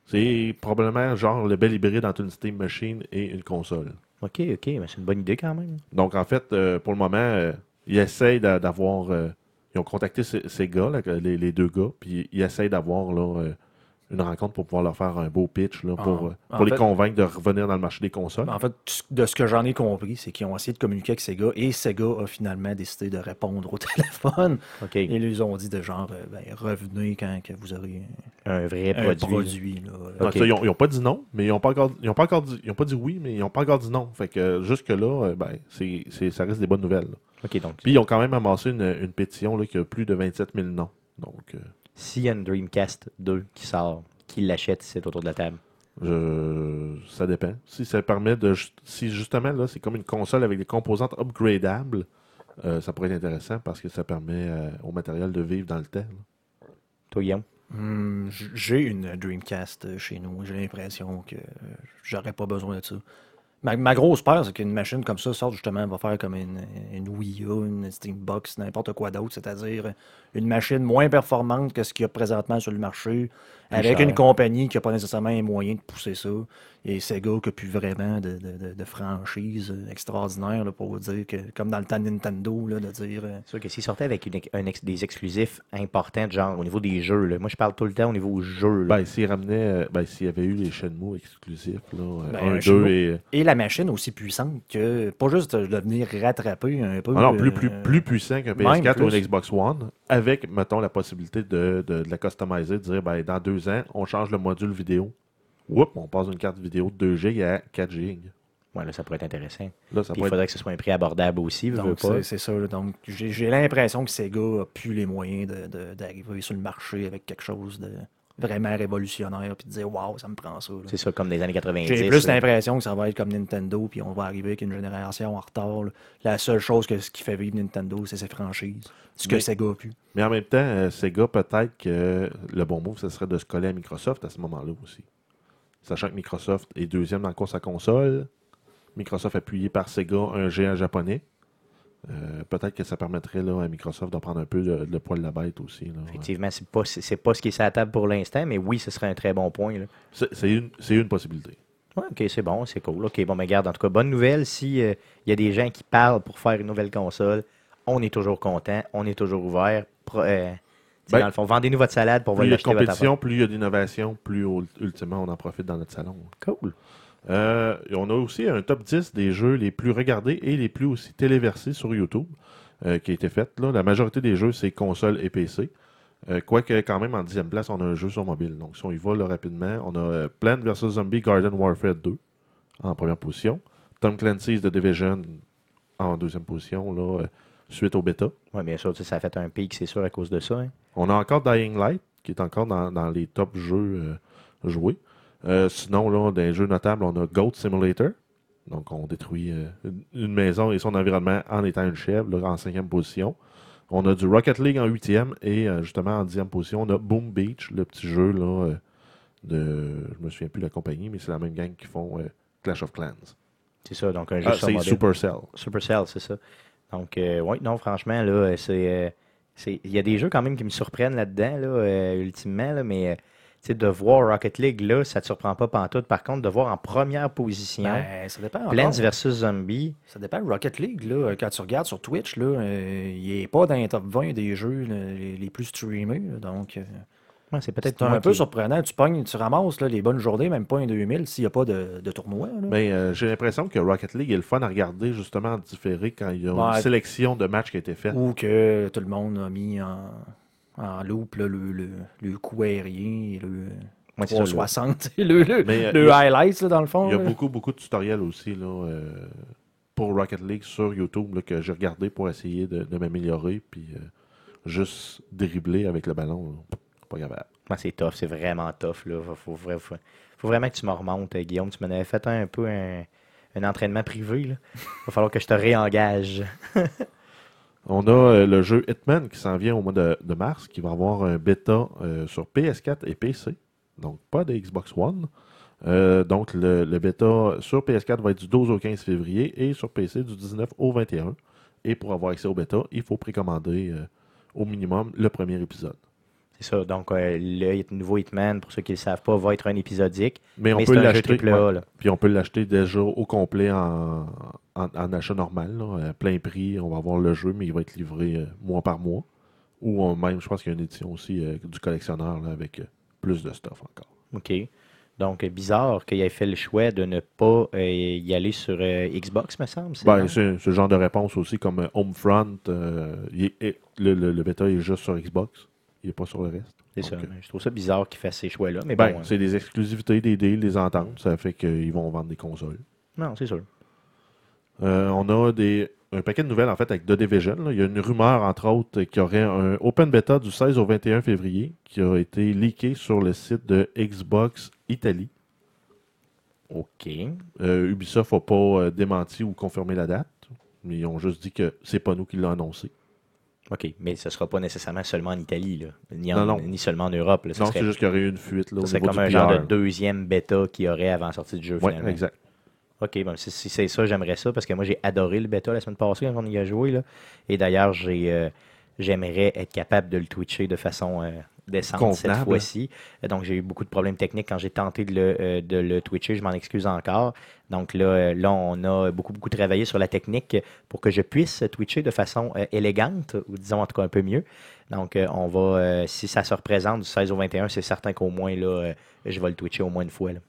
S2: C'est probablement genre le bel hybride entre une Steam Machine et une console.
S1: OK, OK, mais c'est une bonne idée quand même.
S2: Donc, en fait, euh, pour le moment, euh, ils essayent d'a- d'avoir. euh, ils ont contacté ces, ces gars, là, les, les deux gars, puis ils essayent d'avoir là, euh, une rencontre pour pouvoir leur faire un beau pitch là, pour,
S3: En-
S2: euh,
S3: en
S2: pour les
S3: fait-
S2: convaincre de revenir dans le marché des consoles.
S3: En fait, de ce que j'en ai compris, c'est qu'ils ont essayé de communiquer avec Sega et Sega a finalement décidé de répondre au téléphone.
S1: OK.
S3: Et ils ont dit de genre, euh, ben, revenez quand que vous aurez
S1: un vrai
S3: un
S1: produit.
S3: produit. là.
S2: Non,
S1: Ok.
S2: ça, ils n'ont pas dit non, mais ils n'ont pas encore, ils ont pas encore dit, ils ont pas dit oui, mais ils n'ont pas encore dit non. Fait que euh, jusque là, ben, c'est, c'est- ça reste des bonnes nouvelles. là.
S1: Donc,
S2: Puis ils ont quand même amassé une, une pétition là, qui a plus de 27 000 noms. Donc, euh,
S1: s'il y a une Dreamcast 2 qui sort, qui l'achète, c'est autour de la table?
S2: je, ça dépend. Si ça permet de, si justement là, c'est comme une console avec des composantes upgradables, euh, ça pourrait être intéressant parce que ça permet euh, au matériel de vivre dans le temps. là.
S1: Toi, Guillaume?
S3: Hmm, J'ai une Dreamcast euh, chez nous. J'ai l'impression que j'aurais pas besoin de ça. Ma, ma grosse peur, c'est qu'une machine comme ça sorte justement, va faire comme une, une Wii U, une Steambox, n'importe quoi d'autre, c'est-à-dire une machine moins performante que ce qu'il y a présentement sur le marché, avec
S1: cher.
S3: une compagnie qui n'a pas nécessairement les moyens de pousser ça. Et Sega qui n'a plus vraiment de, de- de- de franchise euh, extraordinaire là, pour dire que, comme dans le temps de Nintendo, là, de dire. euh,
S1: C'est sûr que s'il sortait avec une un ex- des exclusifs importants, genre au niveau des jeux, là, moi je parle tout le temps au niveau jeux. là.
S2: Ben, s'ils ramenaient, euh, ben, s'il y avait eu les Shenmue exclusifs, là, euh,
S3: Ben,
S2: 1,
S3: un
S2: 2
S3: Shenmue.
S2: et.
S3: Et la machine aussi puissante que, pas juste de venir rattraper un peu.
S2: Non, plus, plus,
S3: euh,
S2: plus puissant qu'un
S3: même
S2: PS4 ou une Xbox One, avec, mettons, la possibilité de, de, de la customiser, de dire, ben, dans deux ans, on change le module vidéo. Oups, on passe d'une carte vidéo de 2 GB à 4 GB.
S1: Ouais, là, ça pourrait être intéressant.
S2: Là, ça
S1: Puis il
S2: être...
S1: faudrait que ce soit un prix abordable aussi, pas.
S3: c'est ça. là. Donc, j'ai l'impression que Sega a plus les moyens de- de- d'arriver sur le marché avec quelque chose de vraiment révolutionnaire puis de dire Waouh, ça me prend ça.
S1: C'est ça, comme des années 90.
S3: J'ai plus l'impression que ça va être comme Nintendo, puis on va arriver avec une génération en retard. là. La seule chose que, ce qui fait vivre Nintendo, c'est ses franchises. Ce que
S2: Mais-
S3: Sega a pu.
S2: Mais en même temps, euh, Sega, peut-être que le bon move, ce serait de se coller à Microsoft à ce moment-là aussi. Sachant que Microsoft est deuxième dans la course à console, Microsoft appuyé par Sega, un géant japonais. Euh, peut-être que ça permettrait là, à Microsoft de prendre un peu le, le poil de la bête aussi. là.
S1: Effectivement, c'est pas, c'est c'est pas ce qui est sur la table pour l'instant, mais oui, ce serait un très bon point.
S2: C'est une, une possibilité.
S1: Ouais, ok, c'est bon, c'est cool. Ok, bon, mais garde, en tout cas, bonne nouvelle. Si il y a des gens qui parlent pour faire une nouvelle console, on est toujours content, on est toujours ouvert. Pro- euh,
S2: Ben,
S1: dans le fond, vendez-nous votre salade pour
S2: Plus il y a de
S1: l'acheter
S2: compétition, plus il y a d'innovation, plus ul- ultimement on en profite dans notre salon.
S1: Cool.
S2: Euh, on a aussi un top 10 des jeux les plus regardés et les plus aussi téléversés sur YouTube euh, qui a été fait. Là. La majorité des jeux, c'est console et PC. Euh, Quoique, quand même, en dixième place, on a un jeu sur mobile. Donc, si on y va là, rapidement, on a euh, Plant vs. Zombie Garden Warfare 2 en première position. Tom Clancy's The Division en deuxième position, là, suite au bêta.
S1: Oui, bien sûr, tu sais, ça a fait un pic, c'est sûr, à cause de ça. hein.
S2: On a encore Dying Light, qui est encore dans, dans les top jeux euh, joués. Euh, sinon, là, dans les jeux notables, on a Goat Simulator. Donc, on détruit euh, une- maison et son environnement en étant une chèvre, là, en cinquième position. On a du Rocket League en huitième et justement en dixième position, on a Boom Beach, le petit jeu là, de. Je me souviens plus de la compagnie, mais c'est la même gang qui font Clash of Clans.
S1: C'est ça, donc un jeu
S2: Ah,
S1: sur
S2: c'est. Supercell.
S1: Supercell, c'est ça. Donc, euh, oui, non, franchement, là, c'est. euh, c'est- Il y a des jeux quand même qui me surprennent là-dedans, là, euh, ultimement, là, mais euh, tu sais, de voir Rocket League, là, ça te surprend pas pantoute. Par contre, de voir en première position
S3: Ben, ça dépend.
S1: Plants
S3: encore.
S1: versus Zombie,
S3: Ça dépend. Rocket League, là, quand tu regardes sur Twitch, là, euh, il n'est pas dans les top 20 des jeux là, les, les plus streamés. donc, euh,
S1: ouais, c'est peut-être
S3: un peu
S1: qui-
S3: surprenant. Tu pognes, tu ramasses là, les bonnes journées, même pas un 2000 s'il n'y a pas de, de tournoi. là.
S2: Mais euh, j'ai l'impression que Rocket League est le fun à regarder justement en différé quand il y a
S3: Ouais.
S2: une sélection de matchs qui a été faite.
S3: Ou que tout le monde a mis en, en loop là, le, le, le coup aérien et le
S1: Ouais, c'est ça,
S3: 360. le, le,
S2: Mais, euh,
S3: le
S2: a-
S3: highlights, là, dans le fond.
S2: Il y a
S3: là.
S2: beaucoup, beaucoup de tutoriels aussi là, euh, pour Rocket League sur YouTube là, que j'ai regardé pour essayer de, de m'améliorer. Puis euh, juste dribbler avec le ballon, là, pas capable.
S1: Ouais, c'est tough, c'est vraiment tough. Là. Faut, faut, vra- faut- faut vraiment que tu me remontes, euh, Guillaume. Tu m'en avais fait un, peu un, un entraînement privé. Il va falloir que je te réengage.
S2: On a euh, le jeu Hitman qui s'en vient au mois de, de mars, qui va avoir un bêta euh, sur PS4 et PC. Donc, pas de Xbox One. Euh, donc, le, le bêta sur PS4 va être du 12 au 15 février et sur PC du 19 au 21. Et pour avoir accès au bêta, il faut précommander au minimum le premier épisode.
S1: C'est ça. Donc, euh, le nouveau Hitman, pour ceux qui ne le savent pas, va être un épisodique.
S2: Mais on
S1: mais
S2: peut l'acheter. ouais. Puis on peut l'acheter déjà au complet en, en- en achat normal, là, à plein prix. On va avoir le jeu, mais il va être livré euh, mois par mois. Ou euh, même, je pense qu'il y a une édition aussi euh, du collectionneur là, avec euh, plus de stuff encore.
S1: OK. Donc, euh, bizarre qu'il ait fait le choix de ne pas euh, y aller sur euh, Xbox, me semble. c'est
S2: Ben, c'est le genre de réponse aussi comme euh, Homefront. euh, il est- est- le, le- le bêta est juste sur Xbox. Il n'est pas sur le reste.
S1: C'est ça.
S2: Euh,
S1: Je trouve ça bizarre qu'il fasse ces choix-là. Mais
S2: ben,
S1: bon, euh,
S2: c'est des exclusivités, des deals, des ententes. Ça fait qu'ils vont vendre des consoles.
S1: non, c'est sûr.
S2: Euh, on a des, un paquet de nouvelles en fait avec The Division. là. Il y a une rumeur, entre autres, qu'il y aurait un open beta du 16 au 21 février qui a été leaké sur le site de Xbox Italie.
S1: OK.
S2: Euh, Ubisoft n'a pas euh, démenti ou confirmé la date, mais ils ont juste dit que c'est pas nous qui l'avons annoncé.
S1: OK. Mais ce ne sera pas nécessairement seulement en Italie, là. Ni, en-
S2: Non, non.
S1: ni seulement en Europe. là.
S2: Non, c'est juste qu'il y aurait eu une fuite là,
S1: ce
S2: au
S1: serait
S2: niveau
S1: comme
S2: du
S1: un genre de deuxième bêta qu'il y aurait avant la sortie du jeu, finalement.
S2: exact.
S1: OK, bon, si, si c'est ça, j'aimerais ça parce que moi, j'ai adoré le bêta la semaine passée quand on y a joué. Là. Et d'ailleurs, j'ai, euh, j'aimerais être capable de le twitcher de façon euh, décente cette fois-ci. Donc, j'ai eu beaucoup de problèmes techniques quand j'ai tenté de le, euh, de le twitcher. Je m'en excuse encore. Donc là, euh, là, on a beaucoup, beaucoup travaillé sur la technique pour que je puisse twitcher de façon euh, élégante, ou disons en tout cas un peu mieux. Donc, on va, si ça se représente du 16 au 21, c'est certain qu'au moins, là, je vais le twitcher au moins une fois. là.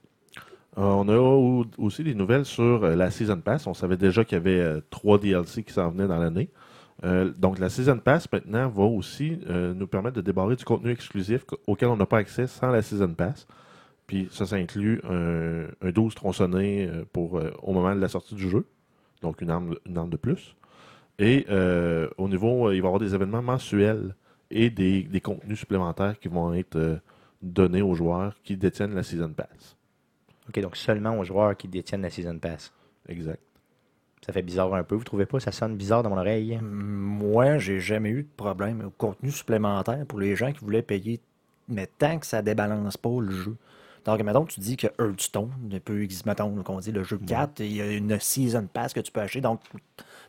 S2: On a au- aussi des nouvelles sur la Season Pass. On savait déjà qu'il y avait trois DLC qui s'en venaient dans l'année. Euh, donc, la Season Pass, maintenant, va aussi euh, nous permettre de débarrer du contenu exclusif qu- auquel on n'a pas accès sans la Season Pass. Puis, ça, ça inclut un, un 12 tronçonné euh, pour, euh, au moment de la sortie du jeu. Donc, une arme, une arme de plus. Et au niveau, il va y avoir des événements mensuels et des, des contenus supplémentaires qui vont être donnés aux joueurs qui détiennent la Season Pass.
S1: OK, donc seulement aux joueurs qui détiennent la Season Pass.
S2: Exact.
S1: Ça fait bizarre un peu, vous trouvez pas? Ça sonne bizarre dans mon oreille.
S3: Moi, j'ai jamais eu de problème au contenu supplémentaire pour les gens qui voulaient payer, mais tant que ça débalance pas le jeu. Donc, mettons, tu dis que Hearthstone, un peu, mettons, qu'on dit le jeu 4, il y a une season pass que tu peux acheter. Donc,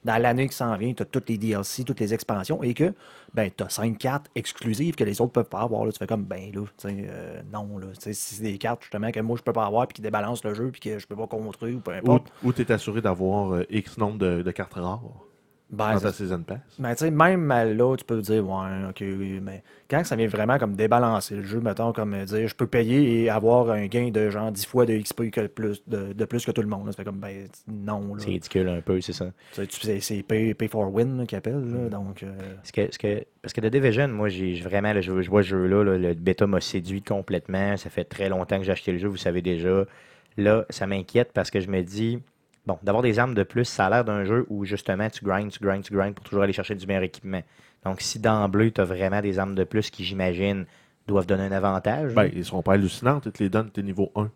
S3: dans l'année qui s'en vient, tu as toutes les DLC, toutes les expansions, et que, ben, tu as 5 cartes exclusives que les autres peuvent pas avoir. Là. Tu fais comme, ben, là, euh, non, là. Si c'est des cartes, justement, que moi, je peux pas avoir, puis qui débalancent le jeu, puis que je peux pas contrer, ou peu
S2: Ou,
S3: importe.
S2: tu es assuré d'avoir euh, X nombre de cartes rares
S3: Ben,
S2: dans
S3: c'est
S2: ta Season Pass.
S3: Mais tu sais, même euh, là, tu peux dire, ouais, ok, oui, mais quand ça vient vraiment comme débalancer le jeu, mettons, comme euh, dire, je peux payer et avoir un gain de genre 10 fois de XP que plus, de, de plus que tout le monde. fait comme, ben, non.
S1: C'est ridicule un peu, c'est ça.
S3: C'est c'est pay, pay for win qu'ils appellent,
S1: Mm.
S3: là, donc... euh,
S1: Parce que, parce que, parce que The Division, moi, j'ai j'ai vraiment, là, je, je vois ce jeu-là, là, le bêta m'a séduit complètement. Ça fait très longtemps que j'ai acheté le jeu, vous savez déjà. Là, ça m'inquiète parce que je me dis, bon, d'avoir des armes de plus, ça a l'air d'un jeu où justement tu grindes, tu grindes, tu grindes pour toujours aller chercher du meilleur équipement. Donc, si d'emblée, tu as vraiment des armes de plus qui, j'imagine, doivent donner un avantage.
S2: Ben, ils seront pas hallucinantes, ils te les donnent tes niveaux 1.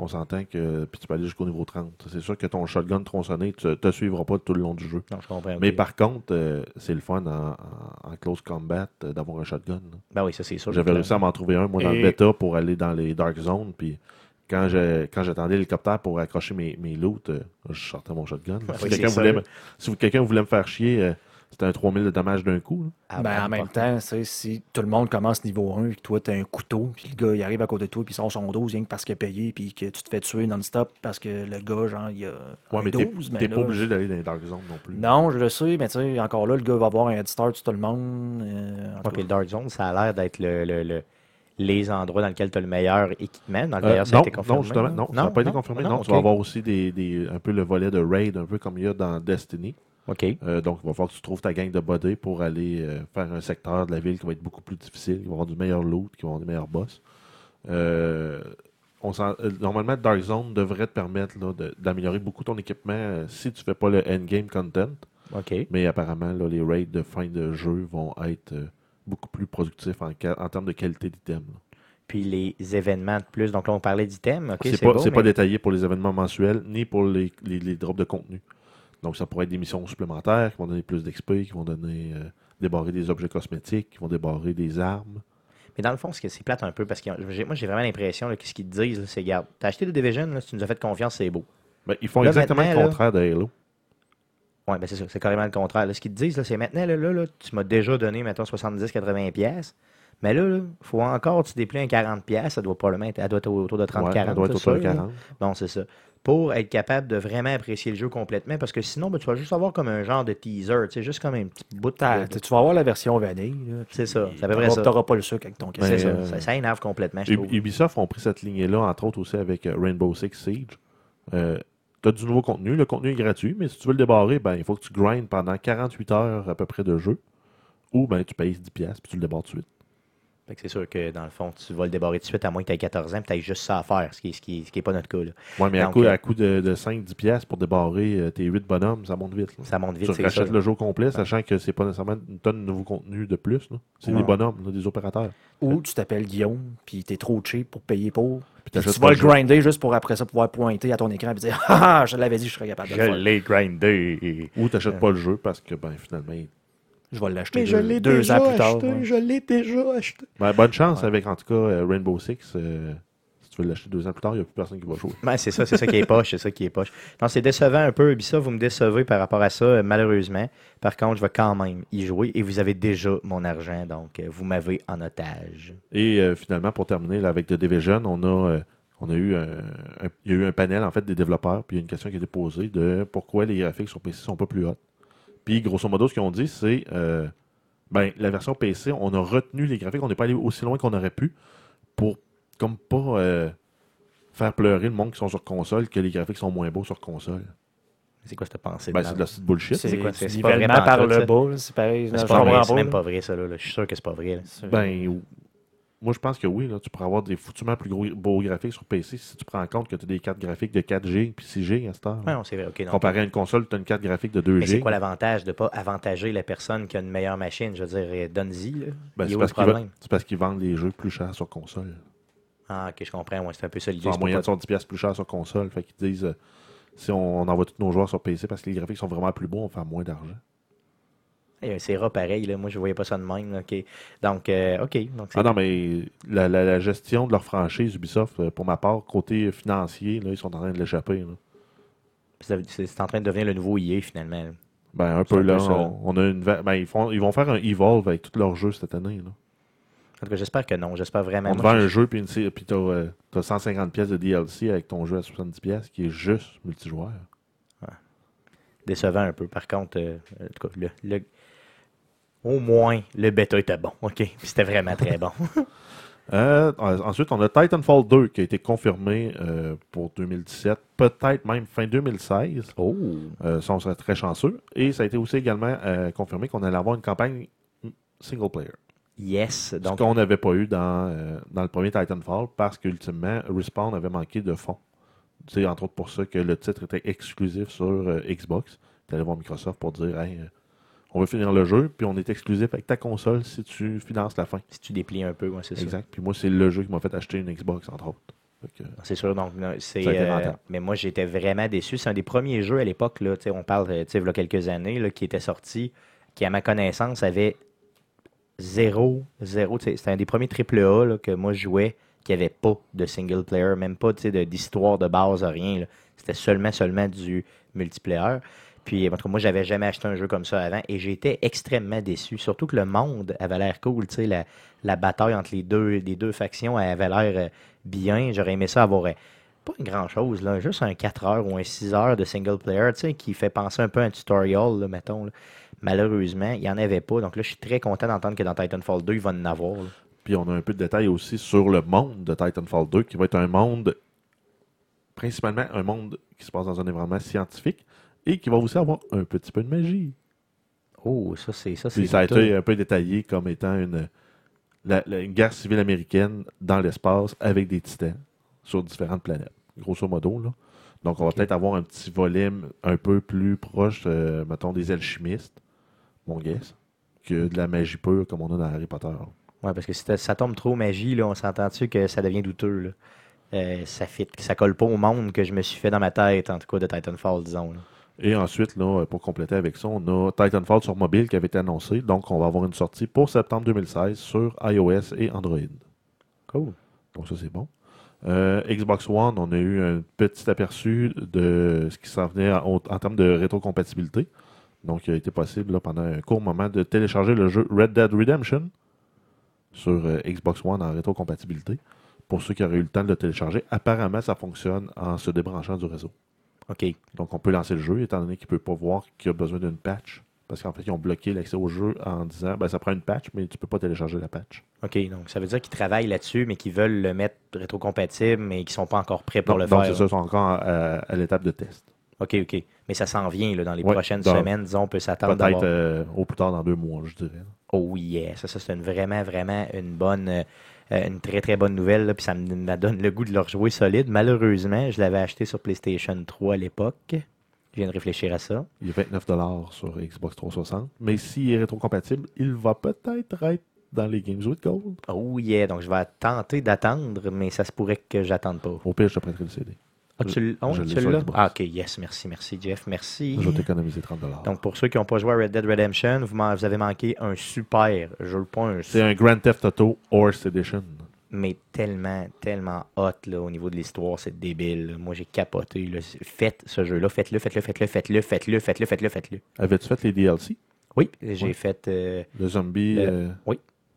S2: On s'entend que. Puis tu peux aller jusqu'au niveau 30. C'est sûr que ton shotgun tronçonné, tu te suivra pas tout le long du jeu.
S1: non, je comprends.
S2: Mais par contre, euh, c'est le fun en, en- en close combat euh, d'avoir un shotgun. là.
S1: Ben oui, ça, c'est sûr.
S2: J'avais réussi à m'en trouver un, moi, dans le bêta pour aller dans les Dark Zones. Puis quand je- quand j'attendais l'hélicoptère pour accrocher mes, mes loots, euh, je sortais mon shotgun. Si
S1: oui,
S2: quelqu'un voulait, me- si quelqu'un voulait me faire chier, euh, c'était un 3000 de dommages d'un coup.
S1: Ah,
S3: ben, en même temps, si tout le monde commence niveau 1 et que toi, tu as un couteau, puis le gars, il arrive à côté de toi, puis il sort son 12 rien que parce qu'il a payé, puis que tu te fais tuer non-stop parce que le gars, genre, il a
S2: Ouais,
S3: un
S2: mais t'es
S3: 12,
S2: t'es
S3: ben
S2: pas obligé d'aller dans les Dark Zones non plus.
S3: Non, je le sais, mais tu sais, encore là, le gars va avoir un head start sur tout le monde. euh, en cas.
S1: le Dark Zone, ça a l'air d'être le, le- le- les endroits dans lesquels tu as le meilleur équipement. Dans le
S2: Euh,
S1: d'ailleurs, ça a
S2: non,
S1: été confirmé.
S2: non, justement, non, ça n'a pas été confirmé. Non, tu vas avoir aussi des, des- un peu le volet de raid, un peu comme il y a dans Destiny.
S1: OK.
S2: Euh, donc, il va falloir que tu trouves ta gang de body pour aller euh, faire un secteur de la ville qui va être beaucoup plus difficile, qui va avoir du meilleur loot, qui va avoir des meilleurs boss. Euh, on euh, normalement, Dark Zone devrait te permettre d'améliorer beaucoup ton équipement euh, si tu fais pas le endgame content.
S1: OK.
S2: Mais apparemment, là, les raids de fin de jeu vont être euh, beaucoup plus productifs en, termes de qualité d'item.
S1: Puis les événements de plus. Donc là, on parlait d'items. OK,
S2: c'est pas,
S1: beau,
S2: détaillé pour les événements mensuels ni pour les, les, les drops de contenu. Donc, ça pourrait être des missions supplémentaires qui vont donner plus d'XP, qui vont donner euh, débarrer des objets cosmétiques, qui vont débarrer des armes.
S1: Mais dans le fond, c'est plate un peu, parce que moi, j'ai vraiment l'impression que ce qu'ils te disent, c'est garde, t'as acheté The Division, là, si tu nous as fait confiance, c'est beau.
S2: Ben, ils font
S1: Là,
S2: exactement le contraire de Halo.
S1: Ouais, ben c'est ça, c'est carrément le contraire. Là, ce qu'ils te disent, là, c'est maintenant, là, là, là, tu m'as déjà donné, mettons, 70-80$. pièces Mais là, il faut encore tu déplies un 40$, pièces ça doit probablement être, elle doit être autour de 30-40$.
S2: Ouais, ça doit être
S1: c'est
S2: autour de
S1: sûr, là.
S2: 40.
S1: Bon, c'est ça. Pour être capable de vraiment apprécier le jeu complètement, parce que sinon, ben, tu vas juste avoir comme un genre de teaser, tu sais, juste comme un petit bout de.
S3: T'as-
S1: de-
S3: Tu vas avoir la version vanille.
S1: C'est ça, c'est à peu près ça.
S3: T'auras pas le sucre avec ton
S1: C'est
S3: casque.
S2: Mais,
S1: ça,
S2: euh,
S1: ça, ça énerve complètement, je
S2: Ub-
S1: trouve.
S2: Ubisoft ont pris cette lignée-là, entre autres aussi avec euh, Rainbow Six Siege. Euh, tu as du nouveau contenu. Le contenu est gratuit, mais si tu veux le débarrer, ben, il faut que tu grindes pendant 48 heures à peu près de jeu. Ou ben, tu payes 10$ piastres, puis tu le débarres tout de suite.
S1: Fait que c'est sûr que dans le fond, tu vas le débarrer tout de suite à moins que tu aies 14 ans, tu aies juste ça à faire, ce qui n'est ce qui, ce qui est pas notre cas. Là.
S2: Ouais, mais à coup,
S1: euh,
S2: à coup de, de 5-10 piastres pour débarrer euh, tes 8 bonhommes, ça monte vite. là.
S1: Ça monte vite,
S2: tu
S1: c'est ça.
S2: rachètes le jeu au complet, sachant que c'est pas nécessairement une tonne de nouveau contenu de plus. C'est
S3: Ouais.
S2: des bonhommes, là, des opérateurs.
S3: Ou tu t'appelles Guillaume, puis t'es trop cheap pour payer pour.
S2: Puis
S3: tu vas
S2: le jeu.
S3: grinder juste pour après ça pouvoir pointer à ton écran et dire Ah, ah, je l'avais dit, je serais capable de le faire.
S1: l'ai grindé.
S2: Ou t'achètes pas le jeu parce que ben, finalement.
S3: Je vais l'acheter deux, deux ans plus tard. ouais.
S1: je l'ai déjà acheté.
S2: Ben, bonne chance avec en tout cas euh, Rainbow Six. euh, tu l'acheter deux ans plus tard, il n'y a plus personne qui va jouer.
S1: C'est ça, c'est ça qui est poche, c'est ça qui est poche. Non, c'est décevant un peu. Ubisoft, vous me décevez par rapport à ça, euh, malheureusement. Par contre, je vais quand même y jouer et vous avez déjà mon argent, donc euh, vous m'avez en otage.
S2: Et euh, finalement, pour terminer là, avec The Division, on a, euh, on a eu un, un- il y a eu un panel en fait des développeurs, puis il y a une question qui a été posée de pourquoi les graphiques sur PC sont pas plus hautes. Puis grosso modo, ce qu'ils ont dit, c'est euh, ben, la version PC, on a retenu les graphiques, on n'est pas allé aussi loin qu'on aurait pu pour comme pas euh, faire pleurer le monde qui sont sur console que les graphiques sont moins beaux sur console.
S1: C'est quoi cette pensée?
S2: Ben, c'est de la petite bullshit.
S3: C'est
S1: quoi, c'est- pas vrai
S3: par le bas, c'est pareil.
S1: Même pas vrai, ça. Là. Je suis sûr que c'est pas vrai.
S2: Ben, moi, je pense que oui. Là, tu pourrais avoir des foutument plus gros, beaux graphiques sur PC si tu prends en compte que tu as des cartes graphiques de 4G puis 6G à
S1: non, c'est vrai. non.
S2: Comparé à une console, tu as une carte graphique de 2G.
S1: Mais c'est quoi l'avantage de ne pas avantager la personne qui a une meilleure machine? Je veux dire, euh, donne-y.
S2: Ben, c'est parce qu'ils va-
S1: problème?
S2: c'est parce qu'ils vendent les jeux plus chers sur console.
S1: Ah, ok, je comprends. Ouais, c'est un peu ça l'idée.
S2: en moyenne, ils sont 10$ piastres plus chers sur console. Fait qu'ils disent euh, si on, on envoie tous nos joueurs sur PC parce que les graphiques sont vraiment plus beaux, on fait moins d'argent.
S1: Eh, C'est rare pareil. Là. Moi, je voyais pas ça de même. là. Donc, euh, OK. Donc,
S2: Ah non, mais la, la- la gestion de leur franchise Ubisoft, euh, pour ma part, côté financier, là, ils sont en train de l'échapper.
S1: c'est en train de devenir le nouveau EA, finalement.
S2: Ben, un peu là. on, on a une, ben, ils, font, ils vont faire un Evolve avec tous leurs jeux cette année. Là.
S1: En tout cas, j'espère que non. J'espère vraiment.
S2: On te vend un jeu, puis, une sé- puis t'as, euh, t'as 150 pièces de DLC avec ton jeu à 70 pièces qui est juste multijoueur.
S1: décevant un peu. Par contre, euh, en tout cas, le, le- au moins, le bêta était bon. OK? Puis C'était vraiment très bon.
S2: Euh, ensuite, on a Titanfall 2 qui a été confirmé euh, pour 2017, peut-être même fin 2016.
S1: Oh.
S2: Ça, on serait très chanceux. Et ça a été aussi également confirmé qu'on allait avoir une campagne single player.
S1: Yes.
S2: Ce
S1: Donc,
S2: qu'on n'avait pas eu dans, euh, dans le premier Titanfall parce qu'ultimement, Respawn avait manqué de fonds. C'est entre autres pour ça que le titre était exclusif sur euh, Xbox. Tu allais voir Microsoft pour dire Hey, euh, on veut finir le jeu, puis on est exclusif avec ta console si tu finances la fin.
S1: si tu déplies un peu, ouais, c'est ça.
S2: Exact. Puis moi, c'est le jeu qui m'a fait acheter une Xbox, entre autres.
S1: C'est sûr, donc c'est. Euh, mais moi, j'étais vraiment déçu. C'est un des premiers jeux à l'époque, là, tu sais, on parle, tu sais, il y a quelques années, là, qui était sorti, qui, à ma connaissance, avait zéro, zéro. tu sais, C'était un des premiers AAA là, que moi je jouais qui avait pas de single player, même pas sais, de- d'histoire de base, rien. C'était seulement, seulement du multiplayer. Puis, moi, j'avais jamais acheté un jeu comme ça avant et j'étais extrêmement déçu. Surtout que le monde avait l'air cool. La, la bataille entre les deux, les deux factions avait l'air euh, bien. J'aurais aimé ça avoir euh, pas une grand chose, là, juste un 4 heures ou un 6 heures de single player, qui fait penser un peu à un tutorial, là, mettons. Malheureusement, il n'y en avait pas. Donc là, je suis très content d'entendre que dans Titanfall 2, il va en avoir. là.
S2: Puis on a un peu de détails aussi sur le monde de Titanfall 2, qui va être un monde, principalement un monde qui se passe dans un environnement scientifique et qui va aussi avoir un petit peu de magie.
S1: Oh, ça, c'est ça. c'est
S2: Puis ça a été un peu détaillé comme étant une, la- la- une guerre civile américaine dans l'espace avec des titans sur différentes planètes, grosso modo. Là. Donc on va peut-être avoir un petit volume un peu plus proche, euh, mettons, des alchimistes, mon guess, que de la magie pure comme on a dans Harry Potter.
S1: Ouais, parce que si ça tombe trop magie, là, on s'entend-tu que ça devient douteux. Là? Euh, ça fit, ça colle pas au monde que je me suis fait dans ma tête, en tout cas, de Titanfall, disons. là.
S2: Et ensuite, là, pour compléter avec ça, on a Titanfall sur mobile qui avait été annoncé. Donc, on va avoir une sortie pour septembre 2016 sur iOS et Android.
S1: Cool.
S2: Donc, ça, c'est bon. Euh, Xbox One, on a eu un petit aperçu de ce qui s'en venait en, en termes de rétrocompatibilité. Donc, il a été possible là, pendant un court moment de télécharger le jeu Red Dead Redemption sur euh, Xbox One en rétrocompatibilité. Pour ceux qui auraient eu le temps de le télécharger, apparemment, ça fonctionne en se débranchant du réseau.
S1: OK.
S2: Donc, on peut lancer le jeu, étant donné qu'il ne peut pas voir qu'il y a besoin d'une patch. Parce qu'en fait, ils ont bloqué l'accès au jeu en disant ben, ça prend une patch, mais tu ne peux pas télécharger la patch.
S1: OK, donc ça veut dire qu'ils travaillent là-dessus, mais qu'ils veulent le mettre rétrocompatible, mais qu'ils sont pas encore prêts pour
S2: Donc,
S1: le
S2: donc,
S1: faire.
S2: c'est ça, ils sont encore à, à l'étape de test.
S1: OK, OK. Mais ça s'en vient là, dans les
S2: Ouais,
S1: prochaines
S2: dans-
S1: semaines. Disons, on peut s'attendre
S2: Peut-être euh, au plus tard dans deux mois, je dirais.
S1: Oh yeah, ça, ça c'est une, vraiment, vraiment une bonne, euh, euh, une très, très bonne nouvelle. là, puis ça me, me donne le goût de le rejouer solide. Malheureusement, je l'avais acheté sur PlayStation 3 à l'époque. Je viens de réfléchir à ça.
S2: Il est 29 sur Xbox 360. Mais s'il est rétrocompatible, il va peut-être être dans les Games with Gold.
S1: Oh yeah, donc je vais tenter d'attendre, mais ça se pourrait que j'attende pas.
S2: Au pire, je te prêterai le CD.
S1: Ah, tu l'as? Ah, ok, yes, merci, merci, Jeff, merci.
S2: Je vais t'économiser 30
S1: Donc, pour ceux qui n'ont pas joué à Red Dead Redemption, vous, avez manqué un super jeu, pas un
S2: C'est un Grand Theft Auto Horse Edition.
S1: mais tellement, tellement hot là, au niveau de l'histoire, c'est débile. Moi, j'ai capoté. là. Faites ce jeu-là, faites-le, faites-le, faites-le, faites-le, faites-le, faites-le, faites-le, faites-le.
S2: Avais-tu fait les DLC?
S1: Oui, j'ai fait. euh,
S2: Le zombie.
S1: Le-
S2: euh,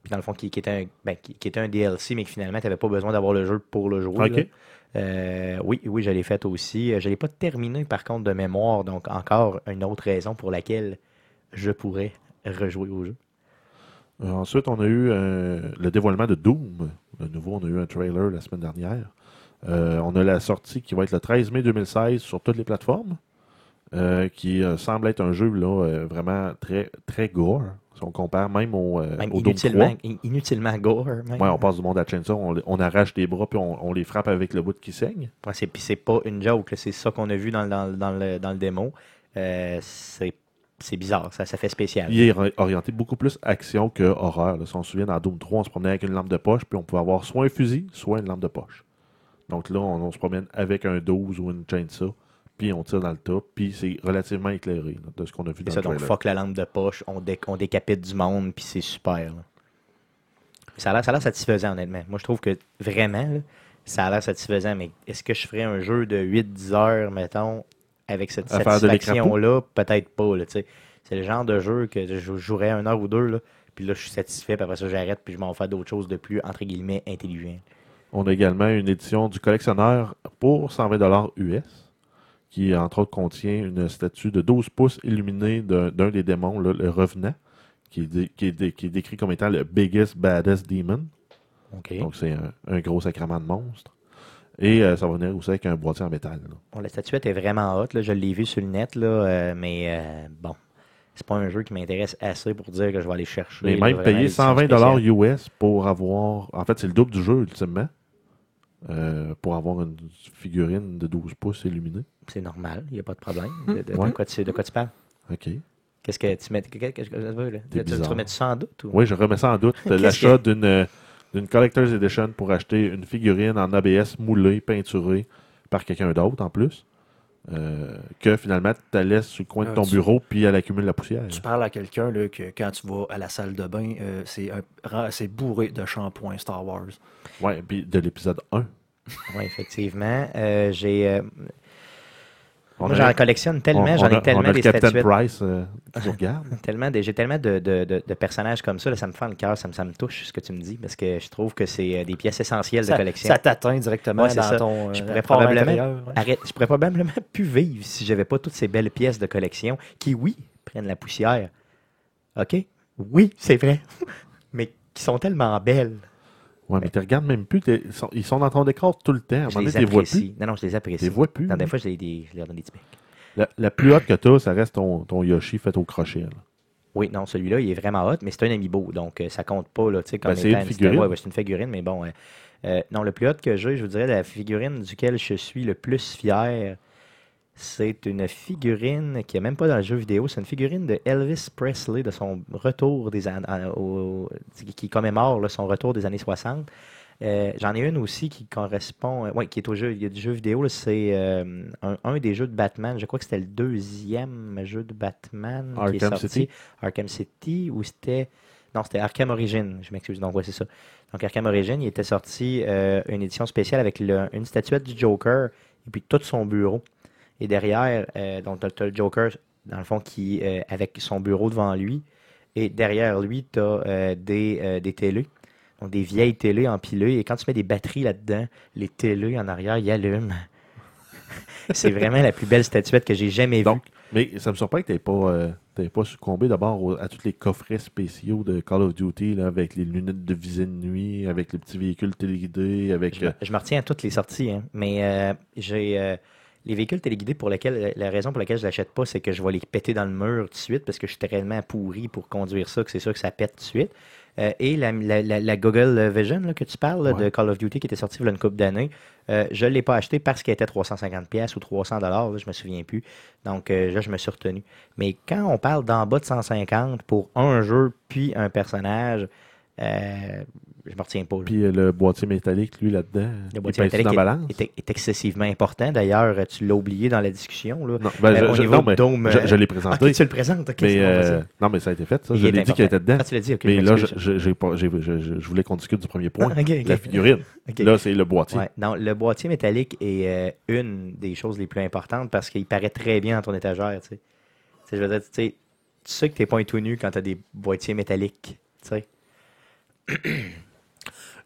S1: puis dans le fond, qui, qui était un, ben, qui, qui était un DLC, mais que finalement, tu n'avais pas besoin d'avoir le jeu pour le jouer.
S2: Ok.
S1: là. Euh, oui, oui, je l'ai fait aussi. Euh, Je ne l'ai pas terminé, par contre, de mémoire. Donc, encore une autre raison pour laquelle je pourrais rejouer au jeu.
S2: Ensuite, on a eu euh, le dévoilement de Doom. De nouveau, on a eu un trailer la semaine dernière. On a la sortie qui va être le 13 mai 2016 sur toutes les plateformes, qui semble être un jeu là, vraiment très, très gore. Si on compare même au, euh,
S1: Même
S2: au Doom 3.
S1: inutilement, in- inutilement gore. Même.
S2: Ouais, on passe du monde à Chainsaw, on, on arrache des bras puis on, on les frappe avec le bout qui saigne.
S1: Ouais, c'est, puis c'est pas une joke, c'est ça qu'on a vu dans, dans- dans le, dans le démo. Euh, c'est, c'est bizarre, ça, ça fait spécial.
S2: Il est ori- orienté beaucoup plus action que horreur. là. Si on se souvient, dans Doom 3, on se promenait avec une lampe de poche, puis on pouvait avoir soit un fusil, soit une lampe de poche. Donc là, on, on se promène avec un 12 ou une chainsaw, puis on tire dans le tas, puis c'est relativement éclairé là, de ce qu'on a vu dans
S1: ça,
S2: le
S1: donc
S2: trailer.
S1: fuck la lampe de poche, on, dé- on décapite du monde, puis c'est super. là. Ça a l'air satisfaisant, honnêtement. Moi, je trouve que vraiment, là, ça a l'air satisfaisant, mais est-ce que je ferais un jeu de 8-10 heures, mettons, avec cette satisfaction-là? Peut-être pas, là. C'est le genre de jeu que je jouerais une heure ou deux, là, puis là, je suis satisfait, puis après ça, j'arrête, puis je m'en fais d'autres choses de plus, entre guillemets, intelligent.
S2: On a également une édition du collectionneur pour 120 US, qui entre autres contient une statue de 12 pouces illuminée d'un des démons, là, le Revenant, qui est, dé- qui, est dé- qui est décrit comme étant le biggest, baddest demon. Donc, c'est un, un gros sacrement de monstre. Et euh, ça va venir aussi avec un boîtier en métal.
S1: Bon, la statuette est vraiment haute, là. je l'ai vu sur le net, là, euh, mais euh, bon, c'est pas un jeu qui m'intéresse assez pour dire que je vais aller chercher.
S2: Mais même payer
S1: l'édition
S2: 120
S1: spéciale.
S2: US pour avoir. En fait, c'est le double du jeu, ultimement. Euh, pour avoir une figurine de 12 pouces illuminée.
S1: C'est normal, il n'y a pas de problème. De, de- de
S2: Ouais.
S1: quoi tu, de quoi tu parles?
S2: OK.
S1: Qu'est-ce que tu mets? qu'est-ce que- là? Tu, tu remets ça en doute? Ou?
S2: Oui, je remets ça en doute. L'achat
S1: que-
S2: d'une euh, d'une Collector's Edition pour acheter une figurine en ABS moulée, peinturée par quelqu'un d'autre en plus. Euh, que finalement, tu la laisses sur le coin de
S3: Ah,
S2: ton
S3: tu-
S2: bureau puis elle accumule la poussière.
S3: Tu parles à quelqu'un là, que quand tu vas à la salle de bain, euh, c'est bourré de shampoing Star Wars.
S2: Ouais, puis de l'épisode 1.
S1: Oui, effectivement. Euh, j'ai, euh, moi,
S2: a-
S1: j'en collectionne tellement, j'en ai tellement
S2: on a
S1: des
S2: Captain
S1: statuettes.
S2: Price euh.
S1: Tellement j'ai tellement de, de- de- de personnages comme ça, là, ça me fend le cœur, ça me, ça me touche ce que tu me dis, parce que je trouve que c'est euh, des pièces essentielles de collection.
S3: ça t'atteint directement
S1: Ouais,
S3: dans
S1: ça.
S3: ton
S1: Je
S3: euh,
S1: pourrais probablement-
S3: intérieur, ouais.
S1: Arrête, je pourrais probablement plus vivre si j'avais pas toutes ces belles pièces de collection qui, oui, prennent la poussière. OK? Oui, c'est vrai. Mais qui sont tellement belles.
S2: Ouais, mais tu regardes même plus. Ils sont, ils sont dans ton décor tout le temps. À
S1: Je les
S2: donné, tu les vois plus.
S1: apprécie. Non, non, je les
S2: Tu
S1: apprécie.
S2: les vois plus.
S1: Non, des fois, je, les, des- je leur donne des petits.
S2: La, la plus haute que tu as, ça reste ton, ton Yoshi fait au crochet. là.
S1: Oui, non, celui-là, il est vraiment hot, mais c'est un amiibo, donc euh, ça compte pas, là, tu sais, comme
S2: Ben, c'est une
S1: une
S2: figurine.
S1: ouais, ouais, c'est une figurine, mais bon. euh, euh, non, le plus hot que j'ai, je vous dirais, la figurine duquel je suis le plus fier, c'est une figurine qui est même pas dans le jeu vidéo, c'est une figurine de Elvis Presley, de son retour des an- à- au- qui- commémore là, son retour des années 60. Euh, J'en ai une aussi qui correspond, euh, ouais, qui est au jeu, il y a du jeu vidéo, c'est euh, un, un des jeux de Batman, je crois que c'était le deuxième jeu de Batman qui est
S2: Arkham
S1: sorti.
S2: City.
S1: Arkham City ou c'était. Non, c'était Arkham Origin, je m'excuse. Donc, ouais, c'est ça. Donc, Arkham Origin, il était sorti euh, une édition spéciale avec le- une statuette du Joker et puis tout son bureau. Et derrière, euh, donc, tu as, le Joker, dans le fond, qui euh, avec son bureau devant lui. Et derrière lui, tu as des, euh, des télés. Donc, des vieilles télés empilées. Et quand tu mets des batteries là-dedans, les télés en arrière, ils allument. c'est vraiment la plus belle statuette que j'ai jamais vue.
S2: Mais ça me surprend que tu n'aies pas, pas succombé d'abord à tous les coffrets spéciaux de Call of Duty, là, avec les lunettes de visée de nuit, avec les petits véhicules téléguidés, avec.
S1: Je me, retiens à toutes les sorties, hein, mais j'ai. Les véhicules téléguidés, pour lesquels, la raison pour laquelle je ne l'achète pas, c'est que je vais les péter dans le mur tout de suite parce que je suis tellement pourri pour conduire ça que c'est sûr que ça pète tout de suite. Euh, et la, la- la- la Google Vision là, que tu parles là, de. Call of Duty qui était sortie il y a une couple d'années, euh, je ne l'ai pas acheté parce qu'elle était 350$ pièces ou 300$, là, je me souviens plus. Donc euh, là, je me suis retenu. Mais quand on parle d'en bas de 150$ pour un jeu puis un personnage, euh, je me retiens pas. là.
S2: Puis euh, le boîtier métallique, lui, là-dedans,
S1: Le
S2: il
S1: boîtier
S2: pèse
S1: métallique
S2: dans la
S1: est,
S2: balance?
S1: est- est excessivement important. D'ailleurs, tu l'as oublié dans la discussion. Là.
S2: Non, ben,
S1: Euh,
S2: je, non, mais je,
S1: euh,
S2: je l'ai
S1: Ah,
S2: présenté.
S1: tu le présentes. ok,
S2: mais, euh, non, mais ça a été fait, ça.
S1: Il
S2: Je l'ai dit qu'il était dedans.
S1: Ah, tu l'as dit, ok.
S2: mais là, je, voulais qu'on discute du premier point.
S1: Ah, ok.
S2: La figurine. Là, c'est le boîtier.
S1: Ouais, non, le boîtier métallique est euh, une des choses les plus importantes parce qu'il paraît très bien dans ton étagère. Tu sais. Tu je veux dire, tu sais, tu sais que t'es pas tout nu quand tu as des boîtiers métalliques. Tu sais.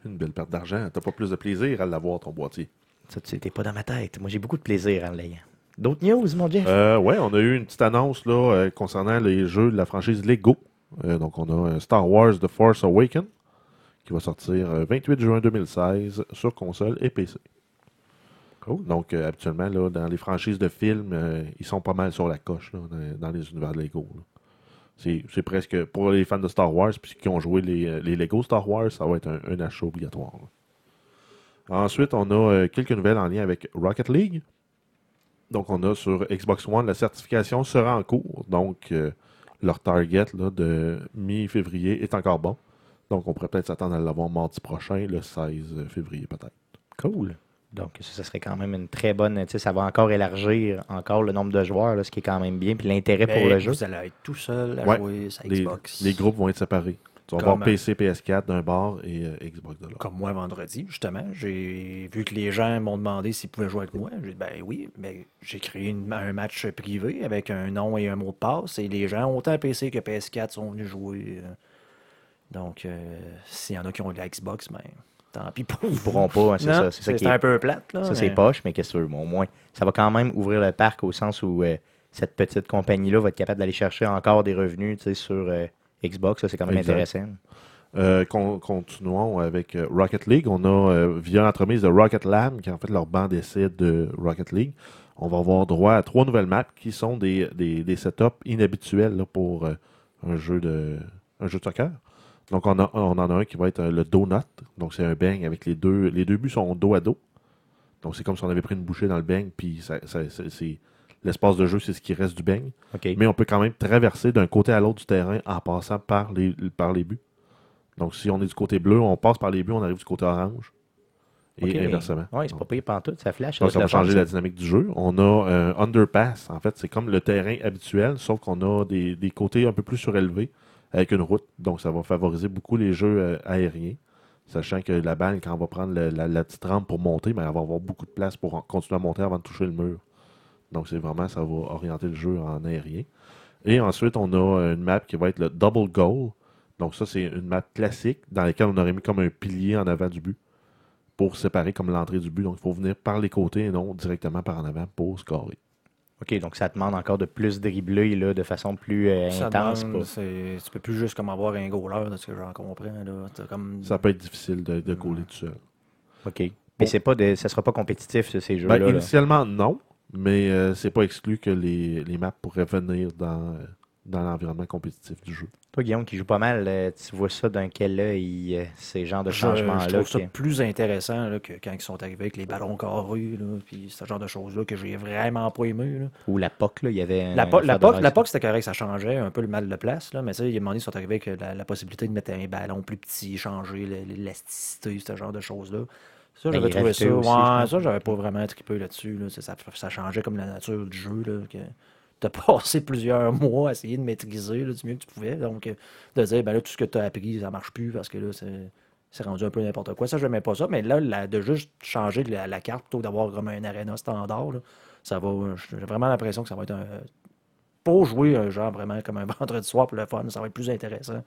S2: Une belle perte d'argent. T'as pas plus de plaisir à l'avoir, ton boîtier.
S1: Ça, tu t'es pas dans ma tête. Moi, j'ai beaucoup de plaisir en l'ayant. D'autres news, mon Jeff?
S2: Euh, ouais, on a eu une petite annonce là, euh, concernant les jeux de la franchise Lego. Euh, donc, on a euh, Star Wars The Force Awakens qui va sortir euh, 28 juin 2016 sur console et PC. Donc, euh, habituellement, là, dans les franchises de films, ils sont pas mal sur la coche là, dans, dans les univers de Lego. là. C'est presque, pour les fans de Star Wars, puis qui ont joué les, euh, les Lego Star Wars, ça va être un, un achat obligatoire. Ensuite, on a euh, quelques nouvelles en lien avec Rocket League. Donc, on a sur Xbox One, la certification sera en cours. Donc, euh, leur target de mi-février est encore bon. Donc, on pourrait peut-être s'attendre à l'avoir mardi prochain, le 16 février peut-être.
S1: Cool. Donc, ça, ça serait quand même une très bonne. Tu sais, ça va encore élargir encore le nombre de joueurs, là, ce qui est quand même bien. Puis l'intérêt pour le jeu.
S3: Vous allez être tout seul à
S2: Ouais.
S3: jouer sur
S2: Les,
S3: Xbox.
S2: les groupes vont être séparés. Tu vas avoir PC, PS4 d'un bord et euh, Xbox de l'autre.
S3: Comme moi vendredi, justement, j'ai vu que les gens m'ont demandé s'ils pouvaient jouer avec moi. J'ai dit, ben oui, mais j'ai créé une- un match privé avec un nom et un mot de passe et les gens, autant PC que PS4, sont venus jouer. euh. Donc, euh, s'il y en a qui ont de la Xbox, ben, tant pis pour
S1: Ils pourront pas, hein, c'est ça. C'est ça
S3: c'est
S1: qui est
S3: un peu plate. Là,
S1: Ça, c'est poche, mais qu'est-ce que tu veux? Bon, au moins, ça va quand même ouvrir le parc au sens où euh, cette petite compagnie-là va être capable d'aller chercher encore des revenus sur euh, Xbox. Ça, c'est quand même
S2: Exact.
S1: intéressant.
S2: Euh, con- continuons avec euh, Rocket League. On a, euh, via l'entremise de Rocket Lab, qui est en fait leur banc d'essai de Rocket League, on va avoir droit à trois nouvelles maps qui sont des, des, des setups inhabituels là, pour euh, un, jeu de, un jeu de soccer. Donc, on, a, on en a un qui va être euh, le donut. Donc, c'est un bang avec les deux. Les deux buts sont dos à dos. Donc, c'est comme si on avait pris une bouchée dans le bang, puis ça, ça- c'est- c'est- l'espace de jeu, c'est ce qui reste du bang.
S1: OK.
S2: Mais on peut quand même traverser d'un côté à l'autre du terrain en passant par les, par les buts. Donc, si on est du côté bleu, on passe par les buts, on arrive du côté orange. Et inversement.
S1: Oui, c'est pas payé pantoute, ça flash.
S2: Donc, ça va changer la dynamique du jeu. On a un underpass. En fait, c'est comme le terrain habituel, sauf qu'on a des, des côtés un peu plus surélevés avec une route. Donc, ça va favoriser beaucoup les jeux euh, aériens. Sachant que la balle, quand on va prendre la, la petite rampe pour monter, ben, elle va avoir beaucoup de place pour continuer à monter avant de toucher le mur. Donc, c'est vraiment, ça va orienter le jeu en aérien. Et ensuite, on a euh, une map qui va être le double goal. Donc, ça, c'est une map classique dans laquelle on aurait mis comme un pilier en avant du but pour séparer comme l'entrée du but. Donc, il faut venir par les côtés et non directement par en avant pour scorer.
S1: OK, donc ça demande encore de plus dribbler là, de façon plus euh,
S3: Ça
S1: intense.
S3: demande,
S1: pas-
S3: tu peux plus juste comme avoir un goaler, de ce que j'en comprends. Là. Comme...
S2: Ça peut être difficile de, de goaler tout seul.
S1: OK. Mais c'est pas de, ça sera pas compétitif, ces jeux-là.
S2: Ben,
S1: là?
S2: initialement, non, mais euh, c'est pas exclu que les, les maps pourraient venir dans, euh, dans l'environnement compétitif du jeu.
S1: Toi, Guillaume, qui joue pas mal, euh, tu vois ça d'un quel œil, euh, ces genres de
S3: Je,
S1: changements-là?
S3: je trouve ça
S1: qui-
S3: plus intéressant là, que quand ils sont arrivés avec les ballons carrés, là, puis ce genre de choses-là que j'ai vraiment pas aimé. là.
S1: Ou la POC, là, il y avait...
S3: La,
S1: un
S3: po- la, POC, la POC, c'était correct, ça changeait un peu le mal de place, là, mais sais, il y a un moment donné, ils sont arrivés avec la, la possibilité de mettre un ballon plus petit, changer l'élasticité, ce genre de choses-là. Ça,
S1: La
S3: j'avais trouvé ça.
S1: aussi, je
S3: ouais, ça, j'avais pas vraiment trippé là-dessus. là. Ça, ça changeait comme la nature du jeu. Là, que t'as passé plusieurs mois à essayer de maîtriser du mieux que tu pouvais. Donc, euh, de dire, ben là, tout ce que tu as appris, ça marche plus parce que là, c'est. Rendu un peu n'importe quoi. Ça, je n'aimais pas ça. Mais là, de juste changer la, carte plutôt que d'avoir comme un arena standard, ça va. J'ai vraiment l'impression que ça va être un. Pour jouer un genre vraiment comme un vendredi soir pour le fun, ça va être plus intéressant.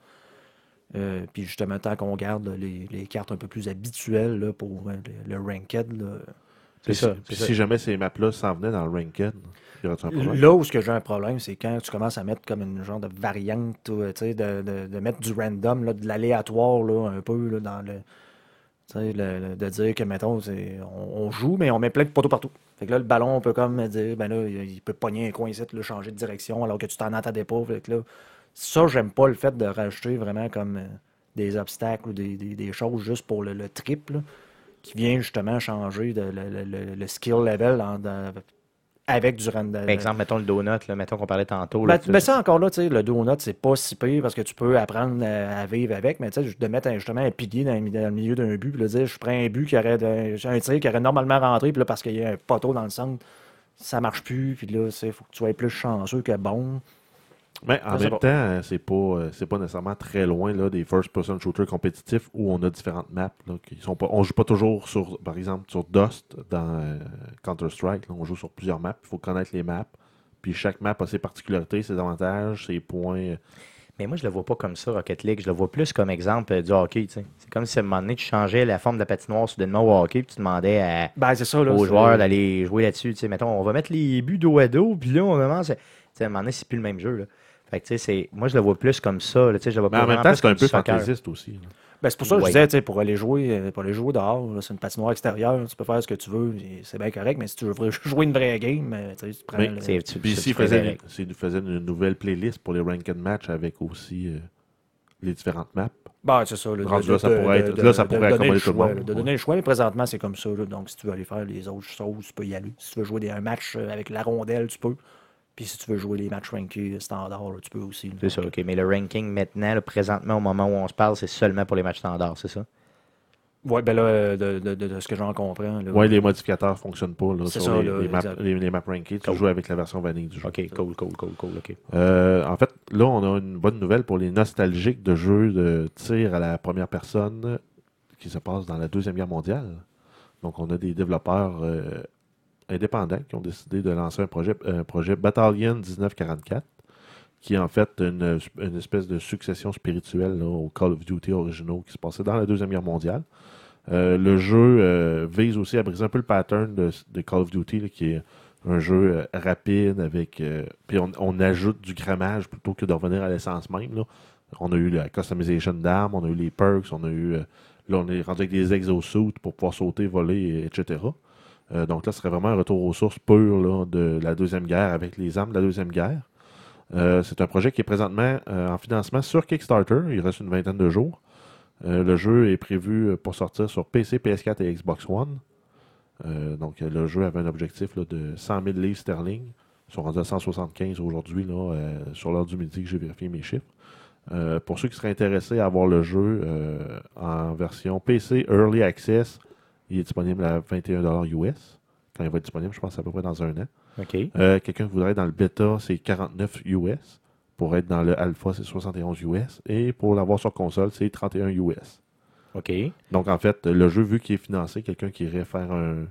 S3: Euh, puis justement, tant qu'on garde les, les cartes un peu plus habituelles pour euh, le, ranked,
S1: C'est ça,
S2: si-
S1: ça.
S2: jamais ces maps-là s'en venaient dans le ranked, y aurait-il un problème?
S3: Là où ce que j'ai un problème, c'est quand tu commences à mettre comme une genre de variante, ou, tu sais, de, de- de mettre du random, là, de l'aléatoire là, un peu là, dans le. Le- le- de dire que, mettons, on, on joue, mais on met plein de poteaux partout. Fait que là, le ballon, on peut comme dire, ben là, il il peut pogner un coin ici, le changer de direction, alors que tu t'en attendais pas. Fait que là, ça, j'aime pas le fait de rajouter vraiment comme euh, des obstacles ou des, des- des choses juste pour le, le trip, là, qui vient justement changer de- le, le- le- skill level en- dans- avec du render.
S1: Par exemple, mettons le donut, là, mettons qu'on parlait tantôt.
S3: Ben,
S1: là,
S3: ben ça, encore là, tu sais, le donut, c'est pas si pire parce que tu peux apprendre à, à vivre avec, mais de mettre justement un pilier dans, le- dans le milieu d'un but, puis de dire, je prends un but qui aurait, un tir qui aurait normalement rentré, puis là, parce qu'il y a un poteau dans le centre, ça marche plus, puis là, il faut que tu sois plus chanceux que bon.
S2: Mais en même temps, euh, c'est pas, euh, c'est pas nécessairement très loin là, des first-person shooters compétitifs où on a différentes maps. Là, qui sont pas, on joue pas toujours sur, par exemple, sur Dust dans euh, Counter-Strike. On joue sur plusieurs maps. Il faut connaître les maps. Puis chaque map a ses particularités, ses avantages, ses points.
S1: Mais moi, je le vois pas comme ça, Rocket League. Je le vois plus comme exemple euh, du hockey. tu sais. C'est comme si à un moment donné, tu changeais la forme de la patinoire soudainement au hockey, puis tu demandais à,
S3: Ben, c'est ça, là.
S1: aux joueurs d'aller jouer là-dessus. Tu sais, mettons, on va mettre les buts dos à dos, puis là, on commence. à- Tu sais, à un moment donné, c'est plus le même jeu. Là. Fait que, tu sais, c'est- moi, je le vois plus comme ça. là, tu sais, je le vois
S2: Mais en même temps,
S1: plus
S2: c'est un peu fantaisiste aussi. là.
S3: Ben, c'est pour ça que
S1: Ouais.
S3: je disais, tu sais, pour aller jouer, euh, pour aller jouer dehors, là, c'est une patinoire extérieure, tu peux faire ce que tu veux, c'est bien correct, mais si tu veux jouer une vraie game, euh, tu prends
S2: Mais
S3: le-
S1: C'est- tu-
S2: Puis s'il
S1: tu
S2: faisait, faisait une nouvelle playlist pour les ranked match avec aussi euh, les différentes maps.
S3: Ben, c'est ça. là,
S2: Rendu là, ça pourrait être- là, ça pourrait
S3: donner le
S2: tout le
S3: choix,
S2: monde.
S3: De donner le choix, mais présentement, c'est comme ça. là. donc, si tu veux aller faire les autres choses, tu peux y aller. Si tu veux jouer des, un match avec la rondelle, tu peux. Puis si tu veux jouer les matchs rankés standards, là, tu peux aussi.
S1: C'est ça, OK. Mais le ranking maintenant, là, présentement, au moment où on se parle, c'est seulement pour les matchs standards, c'est ça?
S3: Ouais, ben là, de, de- de- de ce que j'en comprends.
S2: Ouais, les modificateurs ne fonctionnent pas là,
S3: C'est
S2: sur
S3: ça,
S2: les,
S3: là,
S2: les maps,
S3: exact.
S2: les, les maps rankées. Tu joues avec la version vanille du jeu.
S1: OK, cool, cool, cool, cool, OK.
S2: Euh, en fait, là, on a une bonne nouvelle pour les nostalgiques de jeux de tir à la première personne qui se passe dans la Deuxième Guerre mondiale. Donc, on a des développeurs euh, indépendants qui ont décidé de lancer un projet, un projet Battalion 1944, qui est en fait une, une espèce de succession spirituelle aux Call of Duty originaux qui se passaient dans la Deuxième Guerre mondiale. Euh, le jeu euh, vise aussi à briser un peu le pattern de, Call of Duty, qui est un jeu euh, rapide avec. puis on, on ajoute du grammage plutôt que de revenir à l'essence même. On a eu la customization d'armes, on a eu les perks, on a eu. là, on est rendu avec des exosuits pour pouvoir sauter, voler, etc. Euh, donc là, ce serait vraiment un retour aux sources là, de la Deuxième Guerre avec les armes de la Deuxième Guerre. Euh, c'est un projet qui est présentement euh, en financement sur Kickstarter. Il reste une vingtaine de jours. Le jeu est prévu pour sortir sur PC, PS4 et Xbox One. Donc, le jeu avait un objectif de 100 000 livres sterling. Ils sont rendus à 175 aujourd'hui, sur l'heure du midi que j'ai vérifié mes chiffres. Pour ceux qui seraient intéressés à avoir le jeu en version PC Early Access, il est disponible à 21 US. Quand il va être disponible, je pense à peu près dans un an.
S1: OK.
S2: Euh, Quelqu'un qui voudrait être dans le bêta, c'est 49 US. Pour être dans le alpha, c'est 71 US. Et pour l'avoir sur console, c'est 31 US.
S1: OK.
S2: Donc, en fait, le jeu, vu qu'il est financé, quelqu'un qui irait faire un,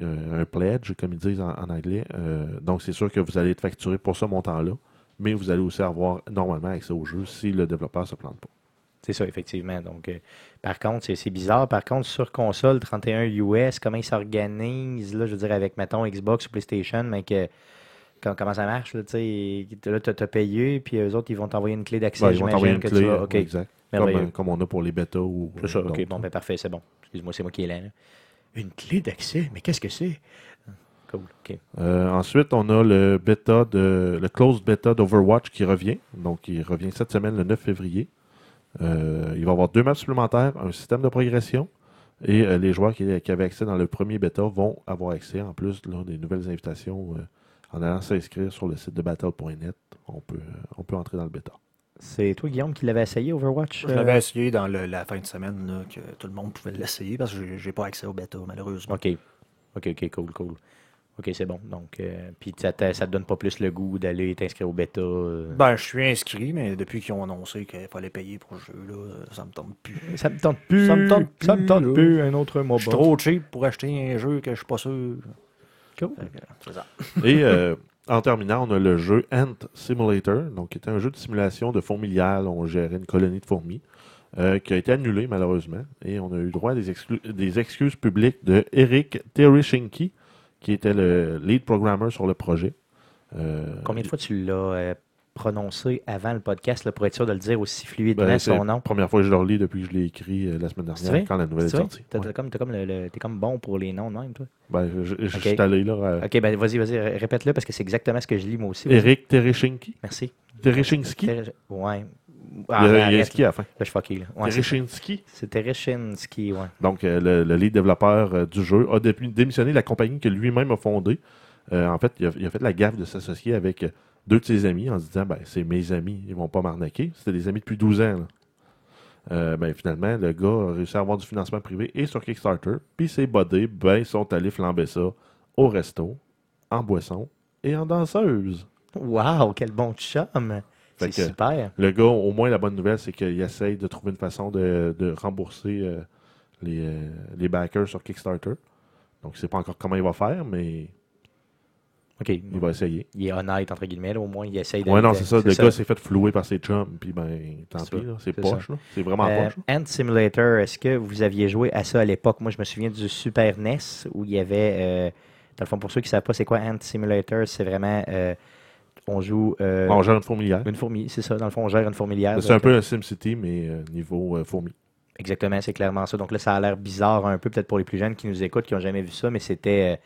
S2: un, un pledge, comme ils disent en, en anglais. euh, donc, c'est sûr que vous allez être facturé pour ce montant-là. Mais vous allez aussi avoir normalement accès au jeu si le développeur ne se plante pas.
S1: C'est ça, effectivement. Donc, euh, par contre, c'est bizarre. Par contre, sur console, 31 US, comment ils s'organisent, là, je veux dire, avec, mettons, Xbox ou PlayStation, mais que, com- comment ça marche, là, tu sais, là, as payé, puis eux autres, ils vont t'envoyer une clé d'accès,
S2: Ouais, ils vont t'envoyer
S1: j'imagine
S2: une
S1: que
S2: clé.
S1: tu vas... OK,
S2: ouais, exact. Comme, euh, comme on a pour les bêtas ou.
S1: C'est ça. OK, bon, ben parfait, c'est bon. Excuse-moi, c'est moi qui est lent, là. Une clé d'accès? Mais qu'est-ce que c'est? Cool, OK.
S2: Euh, ensuite, on a le bêta de le closed beta d'Overwatch qui revient. Donc, il revient cette semaine, le 9 février. Euh, il va y avoir deux maps supplémentaires, un système de progression. Et euh, les joueurs qui, qui avaient accès dans le premier bêta vont avoir accès, en plus là, des nouvelles invitations, euh, en allant s'inscrire sur le site de battle.net. On peut, euh, on peut entrer dans le bêta.
S1: C'est toi, Guillaume, qui l'avais essayé, Overwatch?
S3: Je l'avais essayé dans le- la fin de semaine, là, que tout le monde pouvait l'essayer, parce que j'ai- j'ai pas accès au bêta, malheureusement.
S1: OK. OK, OK, cool, cool. OK, c'est bon. Donc, euh, puis ça te, ça te donne pas plus le goût d'aller t'inscrire au bêta? euh?
S3: Ben, je suis inscrit, mais depuis qu'ils ont annoncé qu'il fallait payer pour le jeu, là, ça me tente plus.
S1: Ça me tente plus.
S3: Ça me tente
S1: Ça me
S3: plus,
S1: tente
S3: là.
S1: plus, un autre
S3: Je
S1: MOBA.
S3: suis trop cheap pour acheter un jeu que je suis pas sûr.
S1: Cool.
S3: Fait que, C'est ça.
S2: Et euh, en terminant, on a le jeu Ant Simulator, donc qui était un jeu de simulation de fourmilières. On gérait une colonie de fourmis, euh, qui a été annulé malheureusement. Et on a eu droit à des, exclu- des excuses publiques de Eric Tereshinki, qui était le lead programmer sur le projet. Euh,
S1: Combien de fois tu l'as euh, prononcer avant le podcast là, pour être sûr de le dire aussi fluidement
S2: Ben, c'est
S1: son
S2: la
S1: nom?
S2: première fois que je le relis depuis que je l'ai écrit euh, la semaine dernière, quand la nouvelle est sortie. Ouais.
S1: T'as comme, t'as comme le- le- t'es comme bon pour les noms de même, toi?
S2: Ben, je, je- je
S1: Ok.
S2: suis allé là. euh,
S1: Ok, ben vas-y, vas-y, ré- répète-le parce que c'est exactement ce que je lis moi aussi.
S2: Eric Tereshinski.
S1: Merci.
S2: Tereshinski.
S1: Ter- Ouais.
S2: Il
S1: Ah,
S2: y a- il y a à la fin.
S1: Là, je suis fucké, là. Ouais.
S2: Donc, euh, le, le lead développeur euh, du jeu a dé- démissionné de la compagnie que lui-même a fondée. Euh, en fait, il a, il a fait la gaffe de s'associer avec deux de ses amis en se disant ben, c'est mes amis, ils vont pas m'arnaquer. C'était des amis depuis 12 ans. là. Euh, ben, finalement, le gars a réussi à avoir du financement privé et sur Kickstarter. Puis ses buddies ben, ils sont allés flamber ça au resto, en boisson et en danseuse.
S1: Wow, quel bon chum! C'est super.
S2: Le gars, au moins, la bonne nouvelle, c'est qu'il essaye de trouver une façon de, de rembourser euh, les, euh, les backers sur Kickstarter. Donc, sais pas encore comment il va faire, mais
S1: OK.
S2: il va essayer.
S1: Il est honnête, entre guillemets, là, au moins, il essaye de...
S2: Ouais, non, c'est ça. Le gars s'est fait flouer par ses chums, puis ben, tant
S1: C'est
S2: pis, c'est
S1: c'est
S2: poche, là. C'est vraiment
S1: Euh,
S2: poche. là.
S1: Ant Simulator, est-ce que vous aviez joué à ça à l'époque? Moi, je me souviens du Super NES où il y avait, euh, dans le fond, pour ceux qui ne savent pas c'est quoi Ant Simulator, c'est vraiment, euh, on joue euh,
S2: On gère une fourmilière.
S1: une fourmi, c'est ça, dans le fond, on gère une fourmilière.
S2: C'est un peu un SimCity, mais euh, niveau euh, fourmi.
S1: Exactement, c'est clairement ça. Donc là, ça a l'air bizarre un peu, peut-être pour les plus jeunes qui nous écoutent, qui n'ont jamais vu ça, mais c'était euh,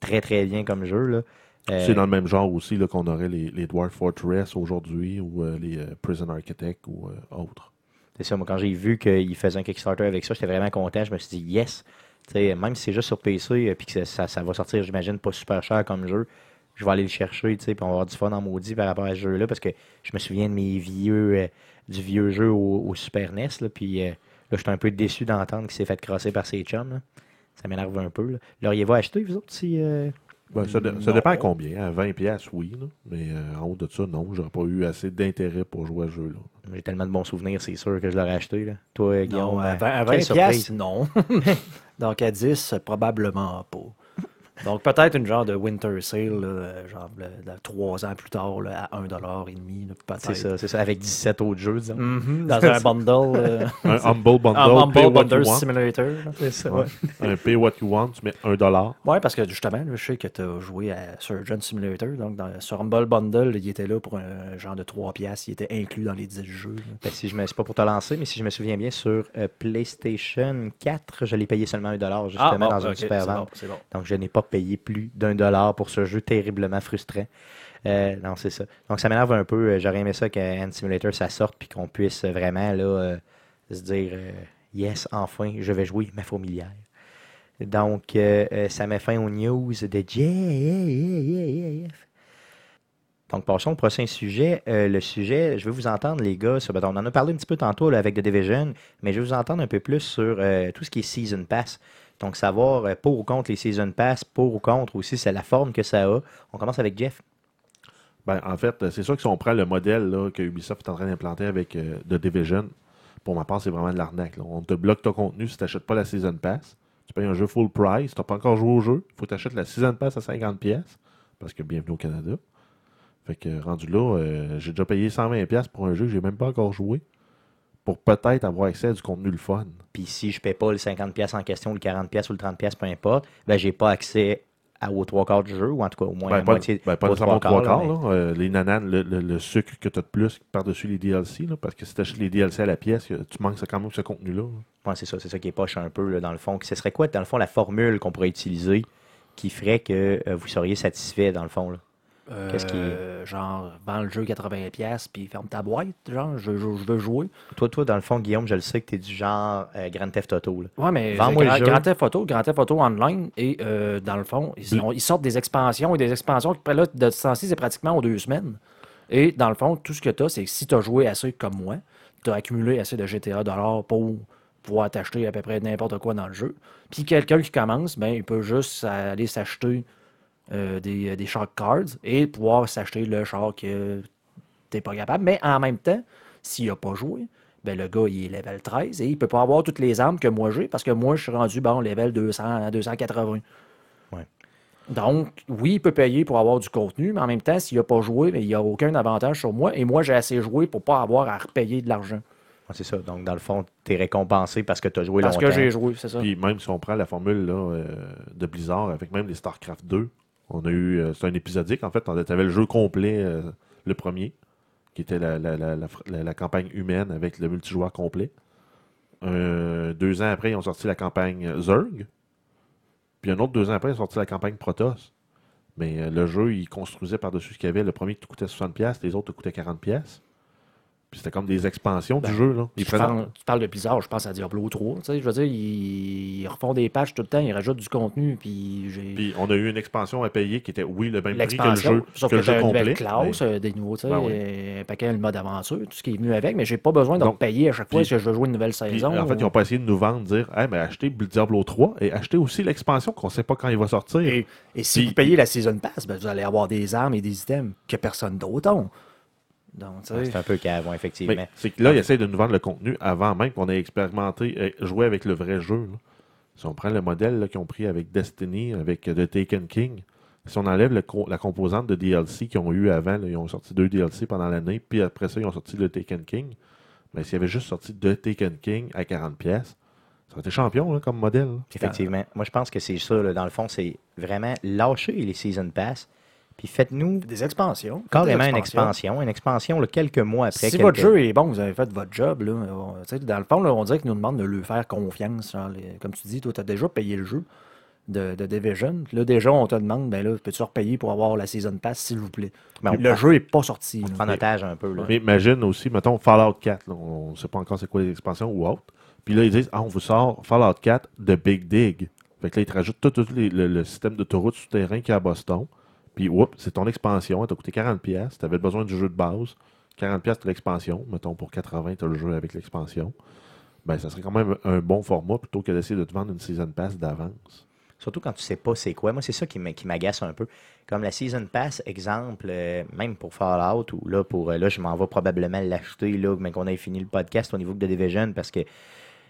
S1: très, très bien comme jeu. Là. Euh,
S2: C'est dans le même genre aussi qu'on aurait les, les Dwarf Fortress aujourd'hui, ou euh, les euh, Prison Architect, ou euh, autres.
S1: C'est ça, moi, quand j'ai vu qu'il faisait un Kickstarter avec ça, j'étais vraiment content. Je me suis dit, yes, même si c'est juste sur PC, et que ça va sortir, j'imagine, pas super cher comme jeu, je vais aller le chercher, tu sais, puis on va avoir du fun en maudit par rapport à ce jeu-là, parce que je me souviens de mes vieux, euh, du vieux jeu au, au Super NES, là, puis euh, là, j'étais un peu déçu d'entendre qu'il s'est fait crosser par ses chums. là. Ça m'énerve un peu. là. L'auriez-vous acheté, vous autres, si... euh,
S2: Ben, ça, ça dépend à combien. À 20$, piastres, oui. là. Mais euh, en haut de ça, non. J'aurais pas eu assez d'intérêt pour jouer à ce jeu-là.
S1: J'ai tellement de bons souvenirs, c'est sûr que je l'aurais acheté. Là. Toi, Guillaume,
S3: Non, à
S1: euh,
S3: 20, à
S1: quelle
S3: 20
S1: surprise.
S3: piastres, non. Donc à 10, probablement pas. Donc peut-être une genre de winter sale, là, genre là, là, trois ans plus tard, là, à 1,5$, là, peut-être.
S1: C'est ça, c'est ça, avec 17 autres jeux, disons.
S3: Mhm, dans un bundle. euh,
S2: Un Humble Bundle,
S3: un
S2: pay
S3: Humble
S2: what
S3: Bundle
S2: you want.
S3: Simulator. là.
S1: C'est ça,
S2: Ouais. Un pay what you want, tu mets 1$.
S3: Ouais, parce que justement, là, je sais que tu as joué à Surgeon Simulator. Donc, dans, sur Humble Bundle, il était là pour un genre de 3 piastres. Il était inclus dans les 10 jeux.
S1: Ben, si je me, c'est pas pour te lancer, mais si je me souviens bien, sur euh, PlayStation 4, je l'ai payé seulement 1$ justement
S3: bon,
S1: dans une
S3: ok,
S1: super
S3: c'est
S1: vente.
S3: bon, c'est bon.
S1: Donc je n'ai pas payé plus d'un dollar pour ce jeu terriblement frustrant. Euh, non, c'est ça. Donc ça m'énerve un peu. Euh, J'aurais aimé ça qu'Ant Simulator ça sorte puis qu'on puisse vraiment là, euh, se dire Yes, enfin, je vais jouer ma fourmilière. Donc, ça met fin aux news de Jeff. Donc, passons au prochain sujet. Le sujet, je vais vous entendre, les gars. sur- ben, on en a parlé un petit peu tantôt avec The Division, mais je vais vous entendre un peu plus sur tout ce qui est Season Pass. Donc, savoir euh, pour ou contre les Season Pass, pour ou contre aussi, c'est la forme que ça a. On commence avec Jeff.
S2: Ben, en fait, c'est sûr que si on prend le modèle que Ubisoft est en train d'implanter avec euh, The Division, pour ma part, c'est vraiment de l'arnaque. On te bloque ton contenu si tu n'achètes pas la Season Pass. Tu payes un jeu full price, tu n'as pas encore joué au jeu, faut que tu achètes la Season Pass à 50$, pièces parce que bienvenue au Canada. Fait que rendu là, euh, j'ai déjà payé 120$ pièces pour un jeu que j'ai même pas encore joué, pour peut-être avoir accès à du contenu le fun.
S1: Puis si je ne paie pas le 50$ en question, le 40$ ou le 30$, peu importe, ben, j'ai pas accès à, aux trois quarts du jeu, ou en tout cas au moins
S2: Ben,
S1: la
S2: pas,
S1: moitié.
S2: ben, pas
S1: aux
S2: trois quarts.
S1: là.
S2: Euh, les nananes, le, le- le sucre que tu as de plus par-dessus les DLC, là, parce que si tu achètes les DLC à la pièce, euh, tu manques quand même ce contenu-là. là.
S1: Ouais, c'est ça, c'est ça qui est poche un peu là, dans le fond. Ce serait quoi, dans le fond, la formule qu'on pourrait utiliser qui ferait que euh, vous seriez satisfait, dans le fond? Là? Qu'est-ce qui-
S3: Euh, Genre, vends le jeu 80$, piastres, puis ferme ta boîte. Genre, je, je- je veux jouer.
S1: Toi, toi, dans le fond, Guillaume, je le sais que tu es du genre euh, Grand Theft Auto. Là.
S3: Ouais, mais
S1: Vends-moi
S3: Grand,
S1: le jeu.
S3: Grand Theft Auto, Grand Theft Auto Online, et euh, dans le fond, ils sortent des expansions et des expansions qui, là, de ce temps-ci, c'est pratiquement aux deux semaines. Et dans le fond, tout ce que tu as, c'est que si tu as joué assez comme moi, tu as accumulé assez de GTA dollars pour pouvoir t'acheter à peu près n'importe quoi dans le jeu. Puis quelqu'un qui commence, ben, il peut juste aller s'acheter euh, des, des shark cards et pouvoir s'acheter le char que t'es pas capable. Mais en même temps, s'il n'a pas joué, ben le gars, il est level 13 et il peut pas avoir toutes les armes que moi j'ai parce que moi, je suis rendu, bon, level 200 à 280.
S1: Ouais.
S3: Donc, oui, il peut payer pour avoir du contenu, mais en même temps, s'il n'a pas joué, ben, il n'y a aucun avantage sur moi. Et moi, j'ai assez joué pour pas avoir à repayer de l'argent.
S1: Ouais, c'est ça. Donc, dans le fond, tu es récompensé parce que tu as joué
S3: Parce
S1: longtemps.
S3: que j'ai joué, c'est ça.
S2: Puis même si on prend la formule là, euh, de Blizzard avec même les StarCraft 2, on a eu. euh, c'est un épisodique en fait. Tu avais le jeu complet, euh, le premier. qui était la, campagne humaine avec le multijoueur complet. Euh, deux ans après, ils ont sorti la campagne Zerg. Puis un autre deux ans après, ils ont sorti la campagne Protoss. Mais le jeu, il construisait par-dessus ce qu'il y avait. Le premier coûtait 60$, les autres coûtaient 40$. Puis c'était comme des expansions
S3: Ben,
S2: du jeu. Là. Ils
S3: Tu parles, tu parles de Blizzard, je pense à Diablo 3. Tu sais, je veux dire, ils, ils refont des patchs tout le temps, ils rajoutent du contenu, puis
S2: on a eu une expansion à payer qui était, oui, le même prix que le
S3: L'expansion,
S2: jeu,
S3: sauf
S2: que
S3: que,
S2: le jeu complet.
S3: nouvelle classe,
S2: mais-
S3: euh, des nouveaux,
S2: Ben oui.
S3: un paquet, le mode aventure, tout ce qui est venu avec, mais j'ai pas besoin de
S2: Donc,
S3: payer à chaque fois
S2: puis-
S3: que je veux jouer une nouvelle
S2: Puis,
S3: saison.
S2: en fait, ils n'ont pas essayé de nous vendre, dire hey, mais achetez Diablo 3 et achetez aussi l'expansion qu'on ne sait pas quand il va sortir.
S3: Et, et si vous payez la Season Pass, ben, vous allez avoir des armes et des items que personne d'autre a. Donc, sais,
S1: C'est un peu cave, ouais, effectivement.
S2: C'est que là, ils essayent de nous vendre le contenu avant même qu'on ait expérimenté, euh, joué avec le vrai jeu. là. Si on prend le modèle qu'ils ont pris avec Destiny, avec euh, The Taken King, si on enlève le co- la composante de DLC qu'ils ont eu avant, là, ils ont sorti deux DLC pendant l'année, puis après ça, ils ont sorti le Taken King. Mais s'ils avaient juste sorti The Taken King à 40$, pièces ça aurait été champion là, comme modèle. là.
S1: Effectivement. Moi, je pense que c'est ça. là. Dans le fond, c'est vraiment lâcher les Season Pass, puis faites-nous
S3: des expansions.
S1: carrément
S3: Des
S1: une expansion. Une expansion là, quelques mois après.
S3: Si
S1: quelques-
S3: votre jeu est bon, vous avez fait votre job, là, on- dans le fond, là, on dirait qu'ils nous demandent de lui faire confiance. genre, les- comme tu dis, toi, tu as déjà payé le jeu de, de Division. Là, déjà, on te demande, ben là, peux-tu repayer pour avoir la Season Pass, s'il vous plaît?
S1: Ben,
S3: le
S1: prend-
S3: jeu n'est pas sorti.
S1: on prend en otage un peu. Là.
S2: Mais imagine aussi, mettons, Fallout 4. là, on ne sait pas encore c'est quoi les expansions ou autre. Puis là, ils disent Ah, on vous sort Fallout 4 de Big Dig. Fait que là, ils te rajoutent tout, tout les- le, le système d'autoroute souterrain qu'il y a à Boston. Puis, oups, c'est ton expansion. Elle t'a coûté 40$. Tu avais besoin du jeu de base. 40$ de l'expansion. Mettons, pour 80$, tu as le jeu avec l'expansion. Ben, ça serait quand même un bon format plutôt que d'essayer de te vendre une Season Pass d'avance.
S1: Surtout quand tu sais pas c'est quoi. Moi, c'est ça qui m'a- qui m'agace un peu. Comme la Season Pass, exemple, euh, même pour Fallout, ou là, pour euh, là, je m'en vais probablement l'acheter, là, mais qu'on ait fini le podcast au niveau de The Division, parce que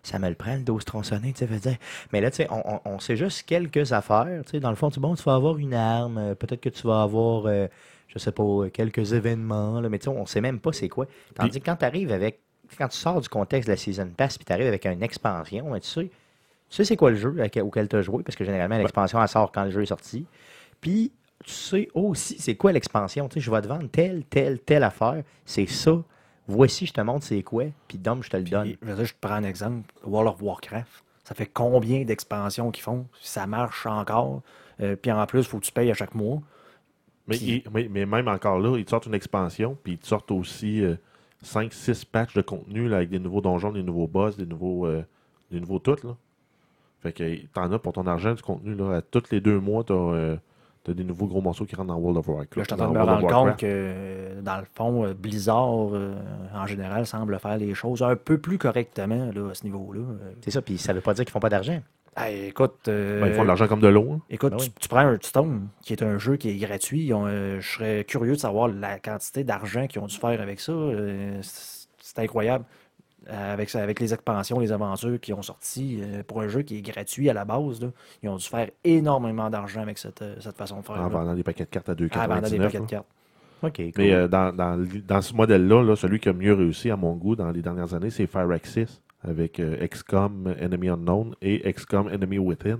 S1: ça me le prend le dos tronçonné, tu sais, veux dire. Mais là, tu sais, on, on- on sait juste quelques affaires, tu sais, dans le fond, tu bon, tu vas avoir une arme, euh, peut-être que tu vas avoir, euh, je sais pas, euh, quelques événements, là, mais tu sais, on sait même pas c'est quoi. Tandis que quand tu arrives avec, quand tu sors du contexte de la Season Pass, puis tu arrives avec une expansion, hein, tu sais, tu sais c'est quoi le jeu auquel tu as joué, parce que généralement, l'expansion, elle sort quand le jeu est sorti. Puis, tu sais aussi c'est quoi l'expansion. Tu sais, je vais te vendre telle, telle, telle affaire. C'est ça. Voici, je te montre c'est quoi. Puis, Dom, je te le donne.
S3: Puis, je, veux dire, je te prends un exemple. World of Warcraft. Ça fait combien d'expansions qu'ils font? Ça marche encore. Euh, puis en plus, il faut que tu payes à chaque mois.
S2: Mais,
S3: Puis-
S2: il- mais, mais même encore là, ils te sortent une expansion, puis ils te sortent aussi 5-6 patchs de contenu là, avec des nouveaux donjons, des nouveaux boss, des nouveaux, euh, des nouveaux tout. Là. Fait que t'en as pour ton argent du contenu. Là. À tous les deux mois, t'as euh, t'as des nouveaux gros morceaux qui rentrent dans World of Warcraft.
S3: Là, je suis en train
S2: dans
S3: de me rendre compte que, dans le fond, euh, Blizzard, euh, en général, semble faire les choses un peu plus correctement là, à ce niveau-là.
S1: C'est ça. Puis, ça veut pas dire qu'ils font pas d'argent.
S3: hey, écoute, euh,
S2: Ben, ils font de l'argent comme de l'eau. hein.
S3: Écoute,
S1: Ben
S3: tu,
S1: oui.
S3: tu prends Hearthstone, qui est un jeu qui est gratuit. euh, je serais curieux de savoir la quantité d'argent qu'ils ont dû faire avec ça. euh, c'est incroyable. Euh, Avec, ça- avec les expansions, les aventures qui ont sorti euh, pour un jeu qui est gratuit à la base, là, ils ont dû faire énormément d'argent avec cette, euh, cette façon de faire.
S2: En vendant des paquets de cartes à
S3: Ah, vendant des
S2: 2,99.
S3: paquets de cartes.
S1: OK, cool.
S2: Mais euh, dans, dans, l- dans ce modèle-là, là, celui qui a mieux réussi à mon goût dans les dernières années, c'est Firaxis avec euh, XCOM Enemy Unknown et XCOM Enemy Within,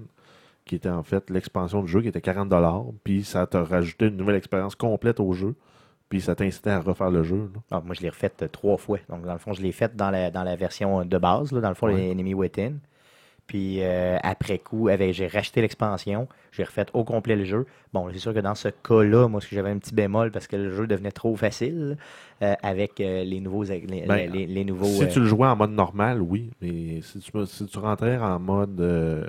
S2: qui était en fait l'expansion du jeu qui était 40$. Puis ça t'a rajouté une nouvelle expérience complète au jeu. Puis ça t'incitait à refaire le jeu.
S1: Ah, moi, je l'ai refaite euh, trois fois. Donc, dans le fond, je l'ai faite dans la, dans la version de base, là, dans le fond,
S2: Ouais.
S1: les Enemy Within. Puis, euh, après coup, avec- j'ai racheté l'expansion. J'ai refait au complet le jeu. Bon, c'est sûr que dans ce cas-là, moi, j'avais un petit bémol parce que le jeu devenait trop facile euh, avec euh, les nouveaux. Les,
S2: Ben,
S1: les- les nouveaux
S2: Si
S1: euh,
S2: tu le jouais en mode normal, oui. Mais si tu, si tu rentrais en mode euh,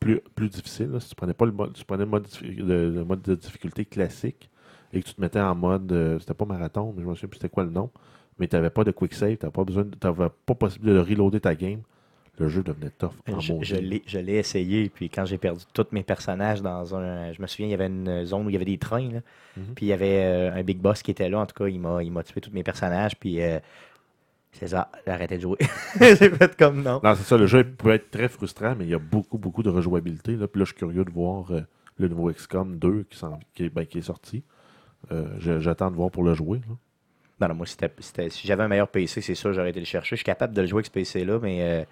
S2: plus, plus difficile, là, si tu prenais pas le mode, tu prenais le mode, le mode de difficulté classique et que tu te mettais en mode, euh, c'était pas marathon, mais je me souviens plus c'était quoi le nom, mais tu n'avais pas de quick save, tu pas besoin, t'avais pas possibilité de reloader ta game, le jeu devenait tough. en
S1: Je, je l'ai- je l'ai essayé, puis quand j'ai perdu tous mes personnages dans un. Je me souviens, il y avait une zone où il y avait des trains, là.
S2: Mhm.
S1: puis il y avait euh, un big boss qui était là. En tout cas, il m'a il m'a tué tous mes personnages, puis euh, c'est ça, j'ai arrêté de jouer. j'ai fait comme non.
S2: Non, c'est ça, le jeu peut être très frustrant, mais il y a beaucoup, beaucoup de rejouabilité. Là. Puis là, je suis curieux de voir euh, le nouveau XCOM 2 qui, s'en- qui ben, qui est sorti. Euh, J'attends de voir pour le jouer. là.
S1: Non, non, moi, si j'avais un meilleur PC, c'est sûr, j'aurais été le chercher. Je suis capable de le jouer avec ce PC-là, mais euh,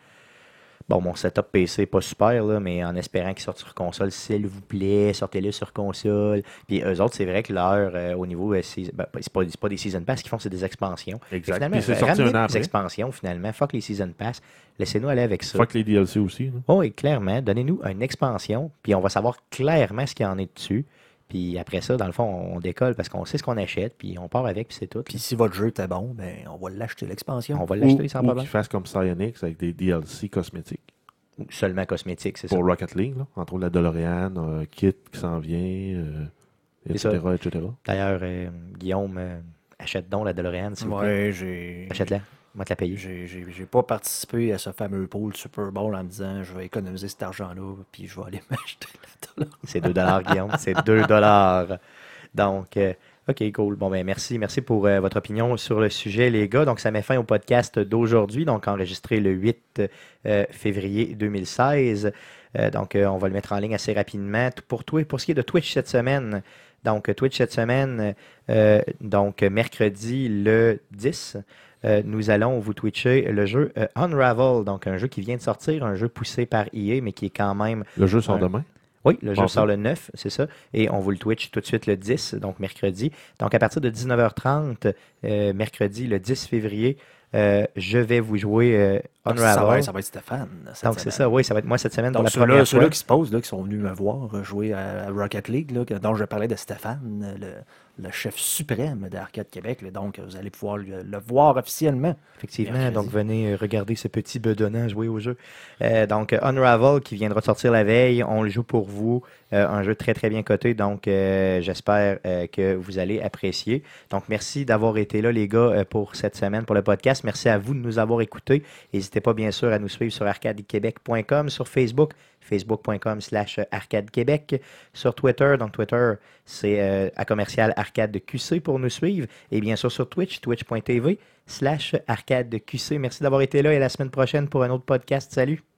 S1: Bon, mon setup PC pas super, là, mais en espérant qu'il sorte sur console, s'il vous plaît, sortez-le sur console. Puis eux autres, c'est vrai que leur, euh, au niveau, euh, c'est ben, c'est pas, pas des Season Pass qu'ils font, c'est des expansions.
S2: Exact.
S1: Finalement,
S2: Puis c'est sorti un an
S1: des expansions, finalement. Fuck les Season Pass. Laissez-nous aller avec ça.
S2: Fuck les DLC aussi.
S1: Oh, oui, clairement. Donnez-nous une expansion, puis on va savoir clairement ce qu'il y en est dessus. Puis après ça, dans le fond, on décolle parce qu'on sait ce qu'on achète, puis on part avec, puis c'est tout.
S3: Puis si votre jeu était bon, ben, on va l'acheter, l'expansion.
S1: on va
S2: Ou,
S1: l'acheter sans
S2: ou
S1: problème.
S2: qu'ils fassent comme Psyonix avec des DLC cosmétiques.
S1: Ou Seulement cosmétique, c'est ça.
S2: Pour Rocket League, là. entre autres la DeLorean, un kit qui s'en vient, euh, etc., etc.
S1: D'ailleurs, euh, Guillaume, euh, achète donc la DeLorean, s'il vous plaît.
S3: Ouais, j'ai.
S1: Achète-la. Moi, te la payer.
S3: J'ai pas participé à ce fameux pool Super Bowl en me disant je vais économiser cet argent-là puis je vais aller m'acheter la dollar.
S1: C'est 2 dollars, Guillaume. C'est 2 dollars. Donc, euh, OK, cool. Bon, ben merci. Merci pour euh, votre opinion sur le sujet, les gars. Donc, ça met fin au podcast d'aujourd'hui, donc enregistré le 8 euh, février 2016. Euh, donc, on va le mettre en ligne assez rapidement. Pour, toi, pour ce qui est de Twitch cette semaine, donc Twitch cette semaine, donc mercredi le 10, euh, nous allons vous twitcher le jeu euh, Unravel, donc un jeu qui vient de sortir, un jeu poussé par EA, mais qui est quand même
S2: Le jeu sort demain?
S1: oui, le jeu sort le 9, c'est ça. Et on vous le Twitch tout de suite le 10, donc mercredi. Donc à partir de 19h30, euh, mercredi, le 10 février, euh, je vais vous jouer euh,
S3: Ça va,
S1: Unravel.
S3: ça va être Stéphane. cette
S1: Donc c'est ça, oui, ça va être moi cette semaine pour
S3: Donc,
S1: la
S3: ceux-là,
S1: première
S3: ceux-là
S1: fois.
S3: qui se posent, là, qui sont venus me voir euh, jouer à, à Rocket League, là, dont je parlais de Stéphane, le, le chef suprême d'Arcade Québec. là. donc, vous allez pouvoir le, le voir officiellement.
S1: Effectivement,
S3: Mercredi.
S1: donc venez euh, regarder ce petit bedonnant jouer au jeu. Euh, donc Unravel qui viendra de sortir la veille, on le joue pour vous, Euh, un jeu très très bien coté, donc euh, j'espère que vous allez apprécier. Donc merci d'avoir été là les gars pour cette semaine pour le podcast. Merci à vous de nous avoir écoutés. N'hésitez pas bien sûr à nous suivre sur arcadequebec.com, sur Facebook, facebook.com slash arcadequebec, sur Twitter, donc Twitter c'est euh, à commercial arcade de QC pour nous suivre, et bien sûr sur Twitch, twitch.tv slash arcade de QC. Merci d'avoir été là et la semaine prochaine pour un autre podcast. Salut!